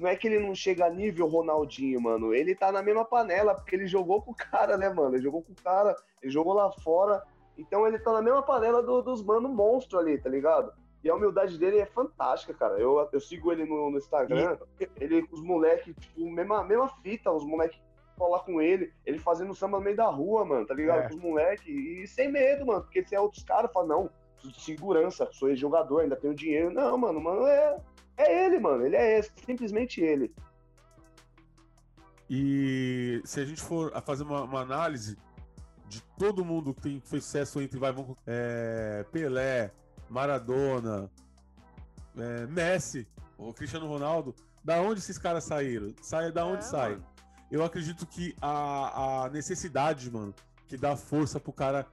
[SPEAKER 2] não é que ele não chega a nível Ronaldinho, mano. Ele tá na mesma panela, porque ele jogou com o cara, né, mano? Ele jogou com o cara, ele jogou lá fora. Então ele tá na mesma panela do, dos mano monstro ali, tá ligado? E a humildade dele é fantástica, cara. Eu, eu sigo ele no, no Instagram, e... ele com os moleques, tipo, mesma, mesma fita, os moleques falar com ele, ele fazendo samba no meio da rua, mano, tá ligado? É. Com os moleques, e sem medo, mano, porque se é outros caras, fala, não, segurança, sou jogador, ainda tenho dinheiro. Não, mano, mano, é, é ele, mano. Ele é esse, simplesmente ele.
[SPEAKER 1] E se a gente for a fazer uma, uma análise de todo mundo que tem, fez sucesso entre vai, vamos, é, Pelé, Maradona, é, Messi. o Cristiano Ronaldo, da onde esses caras saíram? Sai, da onde é, sai? Mano. Eu acredito que a, a necessidade, mano, que dá força pro cara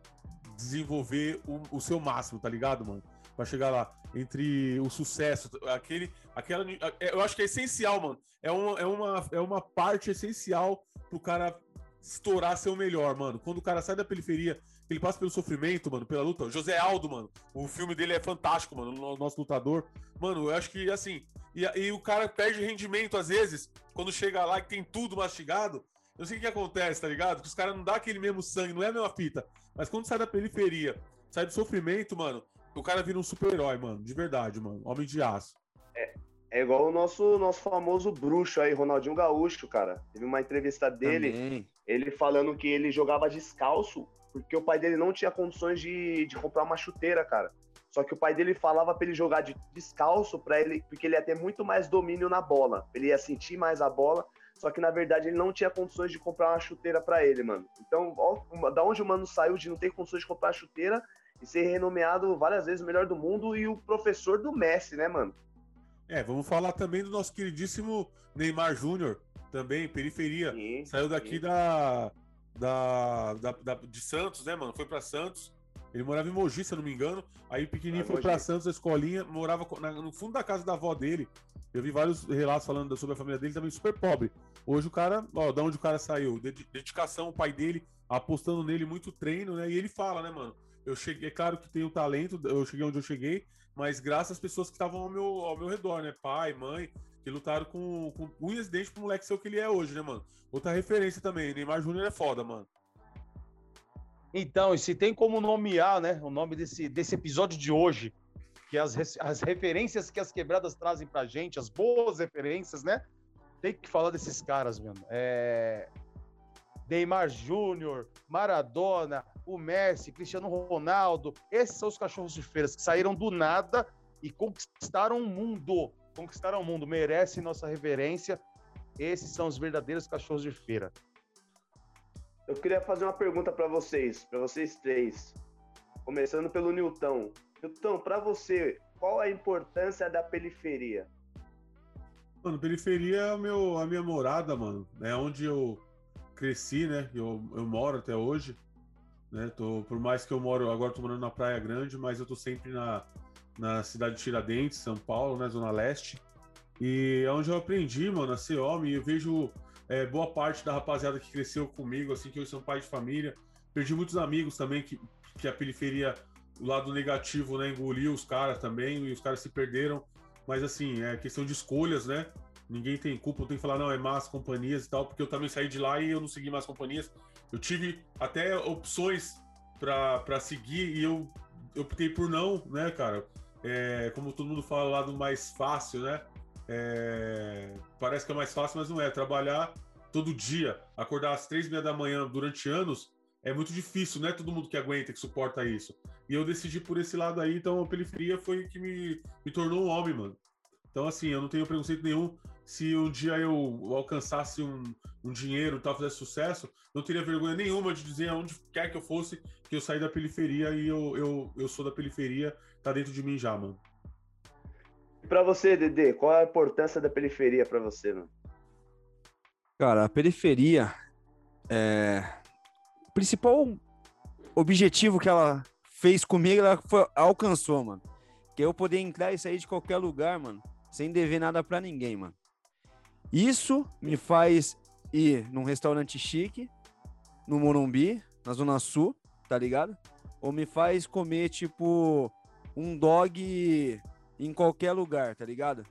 [SPEAKER 1] desenvolver o, o seu máximo, tá ligado, mano? Pra chegar lá. Entre o sucesso, aquele. Aquela, eu acho que é essencial, mano. É uma, é uma, é uma parte essencial pro cara estourar ser o melhor, mano. Quando o cara sai da periferia, ele passa pelo sofrimento, mano, pela luta. José Aldo, mano, o filme dele é fantástico, mano, o nosso lutador. Mano, eu acho que, assim, e, e o cara perde rendimento às vezes, quando chega lá e tem tudo mastigado. Eu sei o que acontece, tá ligado? Que os caras não dão aquele mesmo sangue, não é a mesma fita. Mas quando sai da periferia, sai do sofrimento, mano, o cara vira um super-herói, mano, de verdade, mano. Homem de aço.
[SPEAKER 2] É, é igual o nosso, nosso famoso bruxo aí, Ronaldinho Gaúcho, cara. Teve uma entrevista dele, Também. ele falando que ele jogava descalço porque o pai dele não tinha condições de, de comprar uma chuteira, cara. Só que o pai dele falava para ele jogar de descalço para ele, porque ele ia ter muito mais domínio na bola. Ele ia sentir mais a bola, só que na verdade ele não tinha condições de comprar uma chuteira para ele, mano. Então, ó, da onde o mano saiu de não ter condições de comprar a chuteira e ser renomeado várias vezes o melhor do mundo e o professor do Messi, né, mano?
[SPEAKER 1] É, vamos falar também do nosso queridíssimo Neymar Júnior, também, periferia. Sim, Saiu daqui sim. da, da, da, da, de Santos, né, mano? Foi para Santos. Ele morava em Mogi, se eu não me engano. Aí pequenininho ah, foi para Santos, a escolinha, morava na, no fundo da casa da avó dele. Eu vi vários relatos falando sobre a família dele, também super pobre. Hoje o cara, ó, da onde o cara saiu? Dedicação, o pai dele apostando nele, muito treino, né? E ele fala, né, mano? Eu cheguei, é claro que tenho talento, eu cheguei onde eu cheguei, mas graças às pessoas que estavam ao meu, ao meu redor, né? Pai, mãe, que lutaram com, com unhas e dentes pro moleque ser o que ele é hoje, né, mano? Outra referência também, Neymar Júnior é foda, mano.
[SPEAKER 4] Então, e se tem como nomear, né, o nome desse, desse episódio de hoje, que as, as referências que as quebradas trazem pra gente, as boas referências, né? Tem que falar desses caras, mano. É... Neymar Júnior, Maradona, o Messi, Cristiano Ronaldo, esses são os cachorros de feiras que saíram do nada e conquistaram o mundo conquistaram o mundo, merecem nossa reverência. Esses são os verdadeiros cachorros de feira.
[SPEAKER 2] Eu queria fazer uma pergunta para vocês, para vocês três. Começando pelo Newton. Newton, para você, qual a importância da periferia?
[SPEAKER 1] Mano, periferia é o meu, a minha morada, mano. É onde eu cresci, né? Eu, eu moro até hoje. Né? Tô, por mais que eu moro, agora tô morando na Praia Grande, mas eu tô sempre na, na cidade de Tiradentes, São Paulo, né, Zona Leste. E é onde eu aprendi, mano, a ser homem. Eu vejo é, boa parte da rapaziada que cresceu comigo, assim, que hoje são pai de família. Perdi muitos amigos também que, que a periferia, o lado negativo, né, engoliu os caras também, e os caras se perderam. Mas, assim, é questão de escolhas, né? Ninguém tem culpa, eu tenho que falar, não, é más companhias e tal, porque eu também saí de lá e eu não segui mais companhias. Eu tive até opções para seguir e eu, eu optei por não, né, cara? é, como todo mundo fala lá do mais fácil, né? É, parece que é mais fácil, mas não é. Trabalhar todo dia, acordar às três e meia da manhã durante anos, é muito difícil, não é todo mundo que aguenta, que suporta isso. E eu decidi por esse lado aí, então a periferia foi que me, me tornou um homem, mano. Então, assim, eu não tenho preconceito nenhum. Se um dia eu alcançasse um, um dinheiro e tal, fizesse sucesso, não teria vergonha nenhuma de dizer aonde quer que eu fosse que eu saí da periferia e eu, eu, eu sou da periferia tá dentro de mim já, mano.
[SPEAKER 2] E pra você, Dedê, qual a importância da periferia para você, mano?
[SPEAKER 3] Cara, a periferia é. O principal objetivo que ela fez comigo, ela foi, alcançou, mano. Que eu poder entrar e sair de qualquer lugar, mano, sem dever nada para ninguém, mano. Isso me faz ir num restaurante chique, no Morumbi, na Zona Sul, tá ligado? Ou me faz comer, tipo, um dog em qualquer lugar, tá ligado?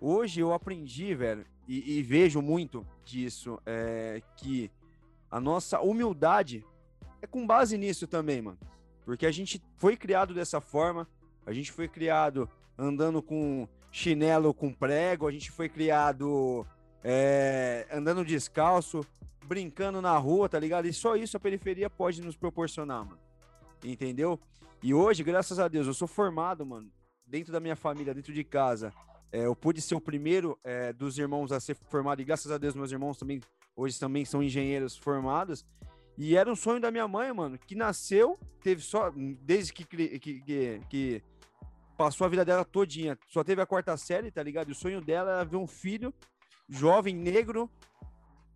[SPEAKER 3] Hoje eu aprendi, velho, e, e vejo muito disso, é, que a nossa humildade é com base nisso também, mano. Porque a gente foi criado dessa forma, a gente foi criado andando com chinelo com prego, a gente foi criado é, andando descalço, brincando na rua, tá ligado? E só isso a periferia pode nos proporcionar, mano. Entendeu? E hoje, graças a Deus, eu sou formado, mano, dentro da minha família, dentro de casa. É, eu pude ser o primeiro é, dos irmãos a ser formado, e graças a Deus, meus irmãos também, hoje também são engenheiros formados. E era um sonho da minha mãe, mano, que nasceu, teve só, desde que, que, que, que passou a vida dela todinha. Só teve a quarta série, tá ligado? E o sonho dela era ver um filho jovem, negro,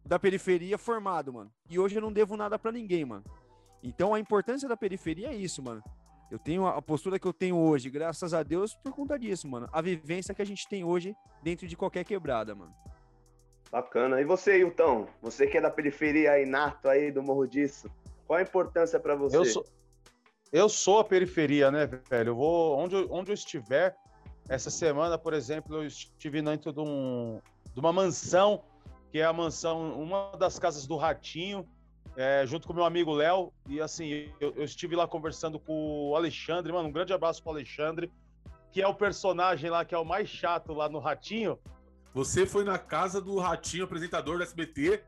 [SPEAKER 3] da periferia formado, mano. E hoje eu não devo nada para ninguém, mano. Então a importância da periferia é isso, mano. Eu tenho a postura que eu tenho hoje, graças a Deus, por conta disso, mano. A vivência que a gente tem hoje dentro de qualquer quebrada, mano.
[SPEAKER 2] Bacana. E você, Hilton? Você que é da periferia aí, nato aí do Morro disso, qual a importância para você?
[SPEAKER 4] Eu sou, eu sou a periferia, né, velho? Eu vou onde, eu, onde eu estiver. Essa semana, por exemplo, eu estive dentro de, um, de uma mansão, que é a mansão, uma das casas do Ratinho, é, junto com meu amigo Léo. E assim, eu, eu, estive lá conversando com o Alexandre, mano. Um grande abraço pro Alexandre, que é o personagem lá que é o mais chato lá no Ratinho.
[SPEAKER 1] Você foi na casa do Ratinho, apresentador do SBT.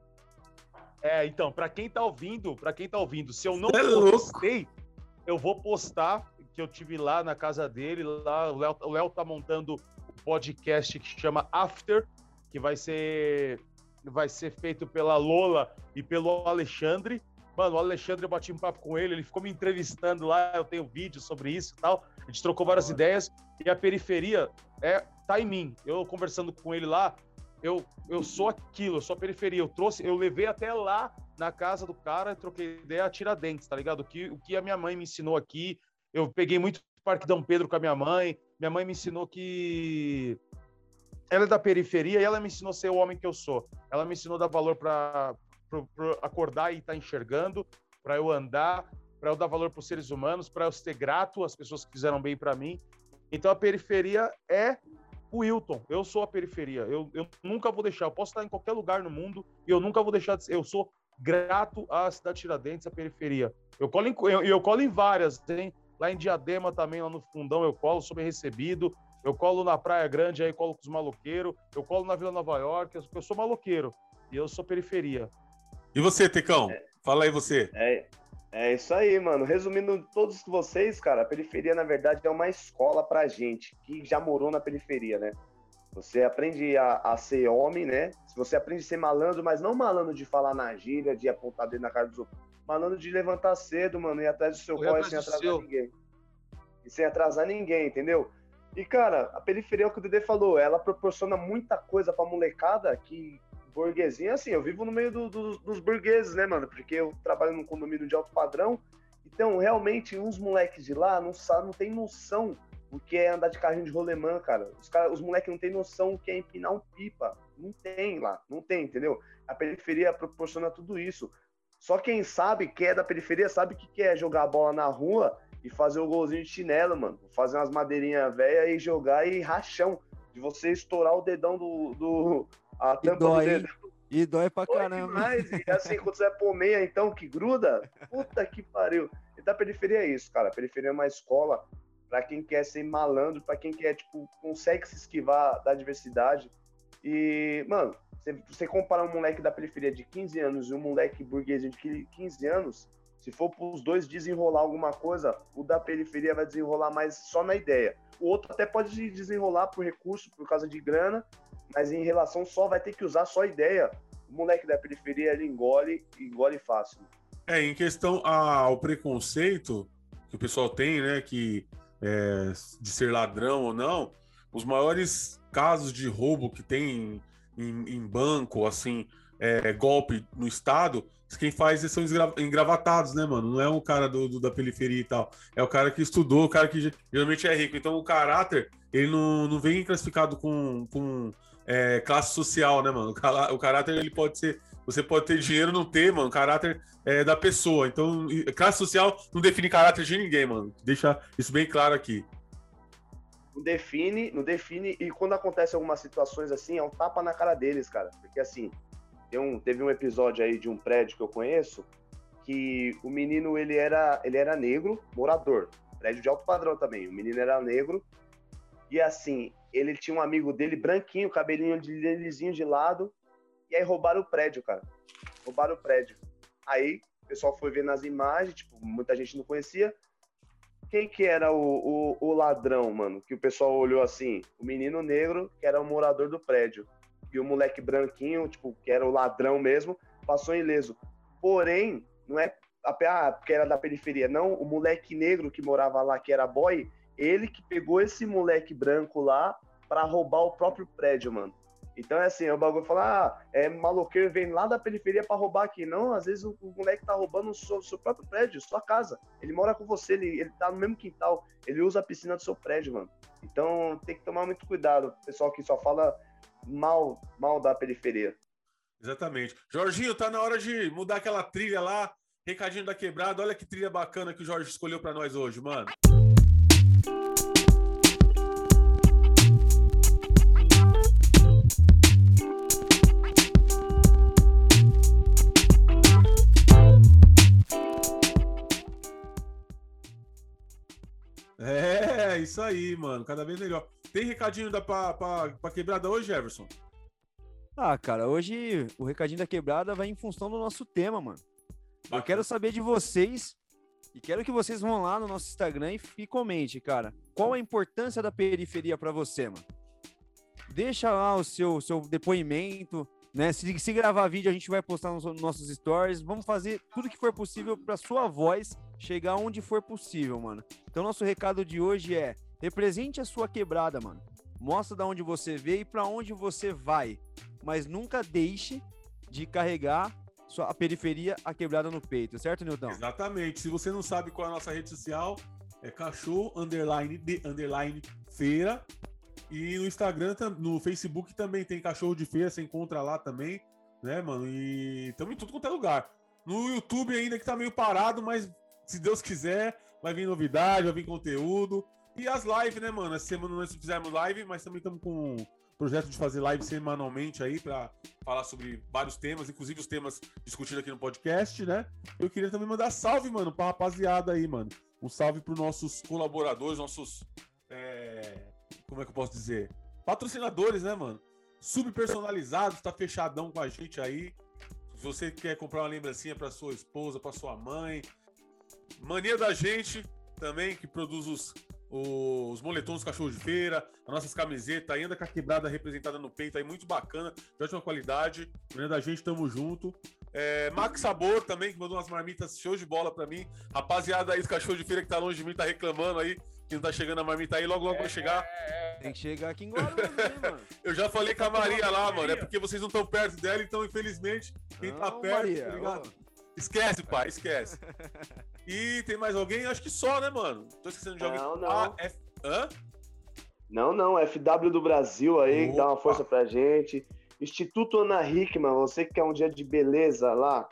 [SPEAKER 4] É, então, para quem tá ouvindo, para quem tá ouvindo, se eu não é postei, louco. Eu vou postar que eu tive lá na casa dele, lá o Léo tá montando o um podcast que chama After, que vai ser vai ser feito pela Lola e pelo Alexandre. Mano, o Alexandre, eu bati um papo com ele, ele ficou me entrevistando lá, eu tenho vídeo sobre isso e tal. A gente trocou várias ideias e a periferia é tá em mim. Eu conversando com ele lá, eu, eu sou aquilo, eu sou a periferia. Eu trouxe, eu levei até lá na casa do cara, troquei ideia a Tiradentes, tá ligado? O que, o que a minha mãe me ensinou aqui, eu peguei muito Parque Dom Pedro com a minha mãe. Minha mãe me ensinou que ela é da periferia e ela me ensinou a ser o homem que eu sou. Ela me ensinou a dar valor para acordar e estar tá enxergando, para eu andar, para eu dar valor para os seres humanos, para eu ser grato às pessoas que fizeram bem para mim. Então a periferia é o Wilton. Eu sou a periferia. Eu, eu nunca vou deixar. Eu posso estar em qualquer lugar no mundo e eu nunca vou deixar de ser. Eu sou grato à cidade Tiradentes, à periferia. Eu colo em, eu, eu colo em várias, hein? Lá em Diadema também, lá no Fundão, eu colo, sou bem recebido. Eu colo na Praia Grande, aí colo com os maloqueiros. Eu colo na Vila Nova York, eu sou maloqueiro. E eu sou periferia.
[SPEAKER 1] E você, Tecão? É, Fala aí você.
[SPEAKER 2] É, é isso aí, mano. Resumindo todos vocês, cara, a periferia, na verdade, é uma escola pra gente que já morou na periferia, né? Você aprende a, a ser homem, né? Você aprende a ser malandro, mas não malandro de falar na gíria, de apontar dentro na cara dos outros. Malandro de levantar cedo, mano, e atrás do seu corre sem atrasar seu. ninguém. E sem atrasar ninguém, entendeu? E, cara, a periferia, é o que o Dede falou, ela proporciona muita coisa pra molecada que burguesinha, assim, eu vivo no meio do, do, dos burgueses, né, mano? Porque eu trabalho num condomínio de alto padrão. Então, realmente, uns moleques de lá não, sabe, não tem noção o que é andar de carrinho de rolemã, cara. Os, cara, os moleques não tem noção o que é empinar um pipa. Não tem lá, não tem, entendeu? A periferia proporciona tudo isso. Só quem sabe, que é da periferia, sabe o que é jogar a bola na rua e fazer o golzinho de chinelo, mano. Fazer umas madeirinhas velhas e jogar e rachão. De você estourar o dedão do, do a tampa dói, do dedão.
[SPEAKER 3] E dói pra dói caramba.
[SPEAKER 2] Demais. E assim, quando você é meia, então, que gruda, puta que pariu. E da periferia é isso, cara. A periferia é uma escola para quem quer ser malandro, para quem quer, tipo, consegue se esquivar da diversidade. E, mano, você, você um moleque da periferia de 15 anos e um moleque burguês de 15 anos, se for para os dois desenrolar alguma coisa, o da periferia vai desenrolar mais só na ideia. O outro até pode desenrolar por recurso, por causa de grana, mas em relação só vai ter que usar só ideia. O moleque da periferia ele engole, engole fácil.
[SPEAKER 1] É, em questão ao preconceito que o pessoal tem, né, que é, de ser ladrão ou não, os maiores casos de roubo que tem em, em banco, assim, é, golpe no estado, quem faz são engravatados, né, mano? Não é o cara do, do, da periferia e tal. É o cara que estudou, o cara que geralmente é rico. Então o caráter, ele não, não vem classificado com, com é, classe social, né, mano? O, caráter, ele pode ser. Você pode ter dinheiro, não ter, mano. Caráter é da pessoa. Então, classe social não define caráter de ninguém, mano. Deixa isso bem claro aqui.
[SPEAKER 2] Não define, não define. E quando acontece algumas situações assim, é um tapa na cara deles, cara. Porque assim, um, teve um episódio aí de um prédio que eu conheço que o menino ele era, ele era negro, morador, prédio de alto padrão também. O menino era negro e assim ele tinha um amigo dele branquinho, cabelinho de lisinho de lado e aí roubaram o prédio, cara. Roubaram o prédio. Aí o pessoal foi ver nas imagens, tipo muita gente não conhecia. Quem que era o, o, o ladrão, mano? Que o pessoal olhou assim, o menino negro que era o morador do prédio e o moleque branquinho, tipo, que era o ladrão mesmo, passou ileso. Porém, não é ah, porque era da periferia, não, o moleque negro que morava lá, que era boy, ele que pegou esse moleque branco lá para roubar o próprio prédio, mano. Então é assim, é o bagulho falar, ah, é maloqueiro, vem lá da periferia para roubar aqui. Não, às vezes o, o moleque tá roubando o seu, seu, próprio prédio, sua casa. Ele mora com você, ele, ele tá no mesmo quintal, ele usa a piscina do seu prédio, mano. Então tem que tomar muito cuidado, pessoal que só fala mal, mal da periferia.
[SPEAKER 1] Exatamente. Jorginho, tá na hora de mudar aquela trilha lá, recadinho da quebrada. Olha que trilha bacana que o Jorge escolheu para nós hoje, mano. É, isso aí, mano. Cada vez melhor. Tem recadinho da, pra, pra, pra quebrada hoje, Everson?
[SPEAKER 3] Ah, cara, hoje o recadinho da quebrada vai em função do nosso tema, mano. Bacana. Eu quero saber de vocês e quero que vocês vão lá no nosso Instagram e, e comente, cara. Qual a importância da periferia para você, mano? Deixa lá o seu, seu depoimento, né? Se, se gravar vídeo, a gente vai postar nos nossos stories. Vamos fazer tudo que for possível para sua voz chegar onde for possível, mano. Então, nosso recado de hoje é: represente a sua quebrada, mano. Mostra da onde você veio e para onde você vai, mas nunca deixe de carregar a periferia, a quebrada no peito, certo, Nilton?
[SPEAKER 1] Exatamente. Se você não sabe qual é a nossa rede social, é cachorro underline de underline feira. E no Instagram, no Facebook também tem cachorro de feira, você encontra lá também, né, mano? E estamos em tudo quanto é lugar. No YouTube ainda que tá meio parado, mas se Deus quiser, vai vir novidade, vai vir conteúdo. E as lives, né, mano? Essa semana nós fizemos live, mas também estamos com projeto de fazer live semanalmente aí para falar sobre vários temas, inclusive os temas discutidos aqui no podcast, né? Eu queria também mandar salve, mano, pra rapaziada aí, mano. Um salve para nossos colaboradores, nossos. É... Como é que eu posso dizer? Patrocinadores, né, mano? Subpersonalizados, tá fechadão com a gente aí. Se você quer comprar uma lembrancinha para sua esposa, para sua mãe, Mania da gente também, que produz os, os moletons dos cachorros de feira, as nossas camisetas, ainda com a quebrada representada no peito aí, muito bacana, de ótima qualidade. Mania da gente, tamo junto. É, Max Sabor também, que mandou umas marmitas show de bola pra mim. Rapaziada aí do cachorro de feira que tá longe de mim, tá reclamando aí, que não tá chegando a marmita aí, logo logo é, vai chegar.
[SPEAKER 3] Tem que chegar aqui em Guarulhos, hein, mano.
[SPEAKER 1] Eu já falei com a Maria lá, mano, é porque vocês não estão perto dela, então infelizmente, quem tá não, tá perto,
[SPEAKER 3] Maria,
[SPEAKER 1] tá ligado? Esquece, pai, esquece. E tem mais alguém? Acho que só, né, mano? Tô esquecendo de alguém.
[SPEAKER 2] Não, não. Ah, F... Hã? Não, não. FW do Brasil aí, Opa. dá uma força pra gente. Instituto Ana Hickman, você que quer um dia de beleza lá,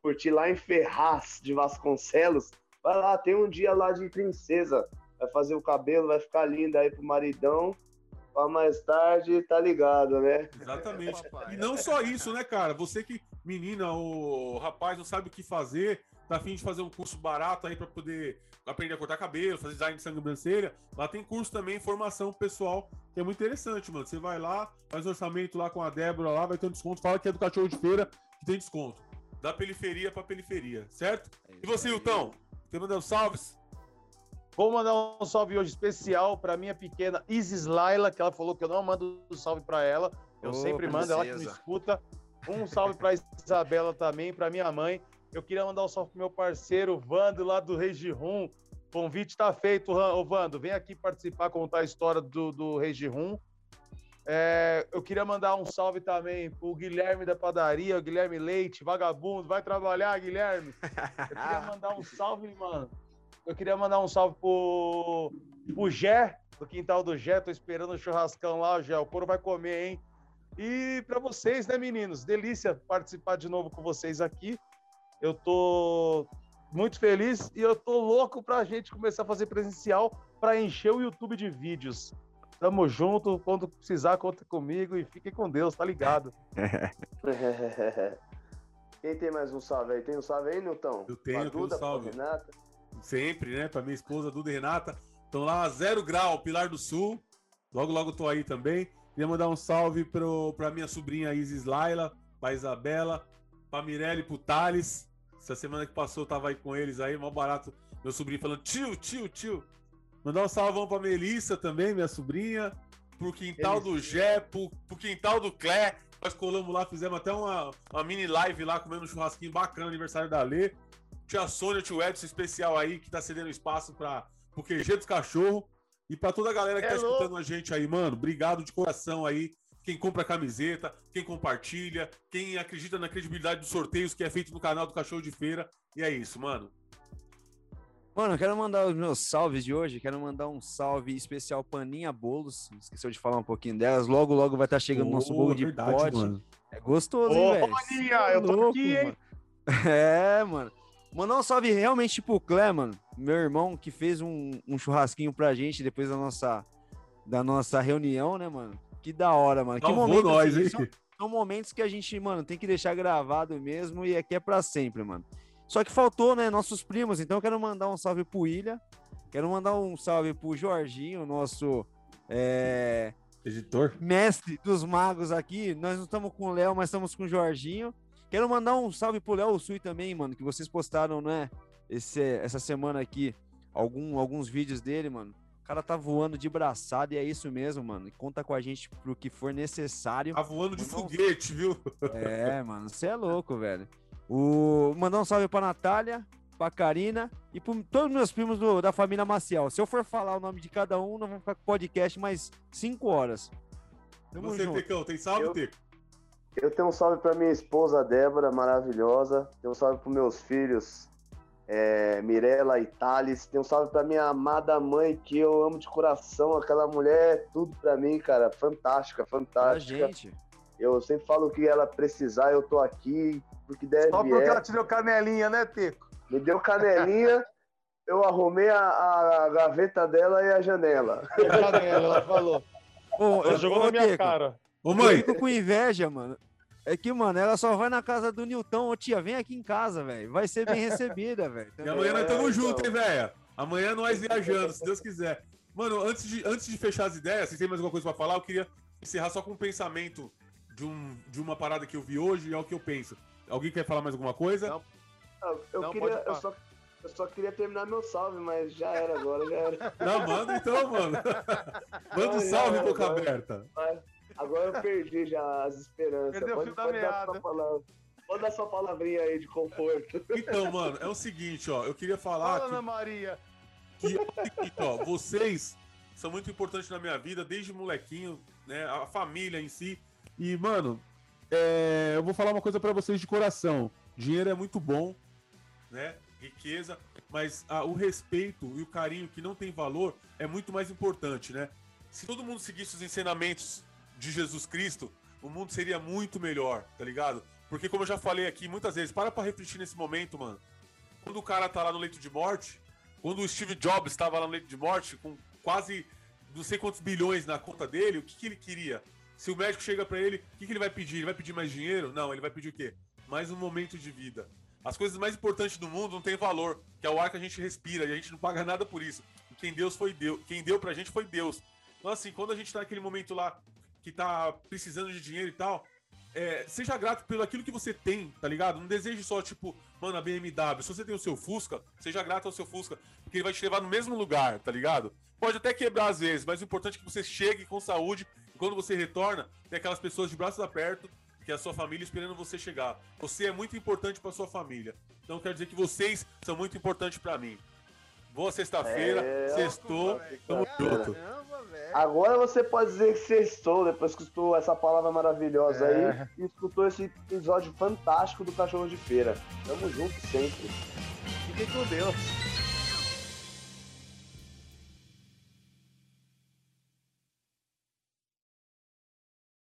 [SPEAKER 2] curtir lá em Ferraz de Vasconcelos, vai lá, tem um dia lá de princesa. Vai fazer o cabelo, vai ficar linda aí pro maridão. Pra mais tarde, tá ligado, né?
[SPEAKER 1] Exatamente. E não só isso, né, cara? Você que, menina ou rapaz, não sabe o que fazer, tá afim de fazer um curso barato aí para poder aprender a cortar cabelo, fazer design de sobrancelha, lá tem curso também, formação pessoal, que é muito interessante, mano. Você vai lá, faz orçamento lá com a Débora lá, vai ter um desconto, fala que é do cachorro de feira, que tem desconto. Da periferia pra periferia, certo? É e você, Hilton? Você mandando salves?
[SPEAKER 4] Vou mandar um salve hoje especial para minha pequena Isis Laila, que ela falou que eu não mando um salve para ela. Eu oh, sempre mando, ela que me escuta. Um salve para Isabela também, para minha mãe. Eu queria mandar um salve pro meu parceiro Vando, lá do Regirum. Convite está feito, ô Vando. Vem aqui participar, contar a história do, do Regirum. É, eu queria mandar um salve também pro Guilherme da padaria, o Guilherme Leite, vagabundo. Vai trabalhar, Guilherme. Eu queria mandar um salve, mano. Eu queria mandar um salve pro, pro Gé, do quintal do Gé. Tô esperando o churrascão lá, Gé. O couro vai comer, hein? E para vocês, né, meninos? Delícia participar de novo com vocês aqui. Eu tô muito feliz e eu tô louco pra gente começar a fazer presencial para encher o YouTube de vídeos. Tamo junto, quando precisar, conta comigo e fique com Deus, tá ligado?
[SPEAKER 2] Quem tem mais um salve aí? Tem um salve aí, Nilton?
[SPEAKER 1] Eu tenho, tenho um salve. Renata. Sempre, né? Pra minha esposa, Duda e Renata. Estão lá, zero grau, Pilar do Sul. Logo, logo tô aí também. Queria mandar um salve pro, pra minha sobrinha Isis Laila, pra Isabela, pra Mirelle, pro Thales, essa semana que passou eu tava aí com eles aí, mal barato. Meu sobrinho falando, tio, tio, tio. Mandar um salvão pra Melissa também, minha sobrinha. Pro quintal do Gé, pro, pro quintal do Clé. Nós colamos lá, fizemos até uma, uma mini live lá, comendo um churrasquinho bacana, aniversário da Lê. Tia Sônia, tio Edson especial aí, que tá cedendo espaço para pro QG dos cachorros. E para toda a galera que é tá louco. escutando a gente aí, mano, obrigado de coração aí. Quem compra a camiseta, quem compartilha, quem acredita na credibilidade dos sorteios que é feito no canal do Cachorro de Feira. E é isso, mano.
[SPEAKER 3] Mano, eu quero mandar os meus salves de hoje. Quero mandar um salve especial Paninha Bolos. Esqueceu de falar um pouquinho delas. Logo, logo vai estar tá chegando o oh, nosso bolo de verdade, pote. Mano. É gostoso, hein, velho?
[SPEAKER 4] Paninha, eu tô louco, aqui, hein?
[SPEAKER 3] É, mano. Mandar um salve realmente pro Clé, mano. Meu irmão que fez um, um churrasquinho pra gente depois da nossa, da nossa reunião, né, mano? Que da hora, mano. Que momento,
[SPEAKER 1] nós, assim, hein?
[SPEAKER 3] São, são momentos que a gente, mano, tem que deixar gravado mesmo e aqui é pra sempre, mano. Só que faltou, né, nossos primos. Então eu quero mandar um salve pro Ilha. Quero mandar um salve pro Jorginho, nosso é,
[SPEAKER 1] editor,
[SPEAKER 3] mestre dos magos aqui. Nós não estamos com o Léo, mas estamos com o Jorginho. Quero mandar um salve pro Léo Sui também, mano, que vocês postaram, né, esse, essa semana aqui, algum, alguns vídeos dele, mano. O cara tá voando de braçada e é isso mesmo, mano. Conta com a gente pro que for necessário.
[SPEAKER 1] Tá voando de foguete, viu?
[SPEAKER 3] É, mano, você é louco, velho. O... Mandar um salve pra Natália, pra Karina e pra todos os meus primos do, da família Maciel. Se eu for falar o nome de cada um, nós vamos ficar com podcast mais 5 horas.
[SPEAKER 1] Tamo Você, junto. Tecão, tem salve, eu,
[SPEAKER 2] Teco? Eu tenho um salve pra minha esposa, Débora, maravilhosa. Tenho um salve pros meus filhos, é, Mirella e Thales. Tenho um salve pra minha amada mãe, que eu amo de coração. Aquela mulher é tudo pra mim, cara. Fantástica, fantástica.
[SPEAKER 3] Pra gente.
[SPEAKER 2] Eu sempre falo que ela precisar, eu tô aqui, porque deve
[SPEAKER 4] Só porque ela te deu canelinha, né, Teco?
[SPEAKER 2] Me deu canelinha, eu arrumei a, a, gaveta dela e a janela.
[SPEAKER 4] A janela, ela falou. Ô, ela jogou na minha Teco. cara.
[SPEAKER 3] Ô, mãe. Eu fico com inveja, mano. É que, mano, ela só vai na casa do Nilton. Ô, tia, vem aqui em casa, velho. Vai ser bem recebida, velho.
[SPEAKER 1] E amanhã nós estamos é, juntos, então. hein, velho? Amanhã nós viajando, se Deus quiser. Mano, antes de, antes de fechar as ideias, vocês têm mais alguma coisa pra falar? Eu queria encerrar só com um pensamento de, um, de uma parada que eu vi hoje e é o que eu penso. Alguém quer falar mais alguma coisa? Não.
[SPEAKER 2] Eu, eu Não, queria, eu só, eu só queria terminar meu salve, mas já era agora, já era.
[SPEAKER 1] Não, manda então, mano. Manda um salve, boca aberta.
[SPEAKER 2] Agora eu perdi já as esperanças.
[SPEAKER 4] Perdeu pode, dar sua
[SPEAKER 2] palavra, pode dar sua palavrinha aí de conforto.
[SPEAKER 1] Então, mano, é o seguinte, ó. Eu queria falar.
[SPEAKER 4] Fala, que, Ana Maria.
[SPEAKER 1] Que, que, ó, vocês são muito importantes na minha vida, desde molequinho, né? A família em si. E, mano, é, eu vou falar uma coisa para vocês de coração. Dinheiro é muito bom, né? Riqueza, mas ah, o respeito e o carinho que não tem valor é muito mais importante, né? Se todo mundo seguisse os ensinamentos de Jesus Cristo, o mundo seria muito melhor, tá ligado? Porque como eu já falei aqui muitas vezes, para pra refletir nesse momento, mano. Quando o cara tá lá no leito de morte, quando o Steve Jobs estava lá no leito de morte, com quase não sei quantos bilhões na conta dele, o que, que ele queria? Se o médico chega para ele, o que, que ele vai pedir? Ele vai pedir mais dinheiro? Não, ele vai pedir o quê? Mais um momento de vida. As coisas mais importantes do mundo não têm valor, que é o ar que a gente respira, e a gente não paga nada por isso. E quem Deus foi Deus, quem deu pra gente foi Deus. Então, assim, quando a gente tá naquele momento lá que tá precisando de dinheiro e tal, é, seja grato pelo aquilo que você tem, tá ligado? Não deseje só, tipo, mano, a BMW. Se você tem o seu Fusca, seja grato ao seu Fusca, porque ele vai te levar no mesmo lugar, tá ligado? Pode até quebrar às vezes, mas o importante é que você chegue com saúde quando você retorna, tem aquelas pessoas de braços abertos, que é a sua família esperando você chegar. Você é muito importante para sua família. Então quero dizer que vocês são muito importantes para mim. Boa sexta-feira, é, sextou, tamo junto.
[SPEAKER 2] Agora você pode dizer que sextou, depois que escutou essa palavra maravilhosa é. aí e escutou esse episódio fantástico do Cachorro de Feira. Tamo junto sempre.
[SPEAKER 4] Fiquem com Deus.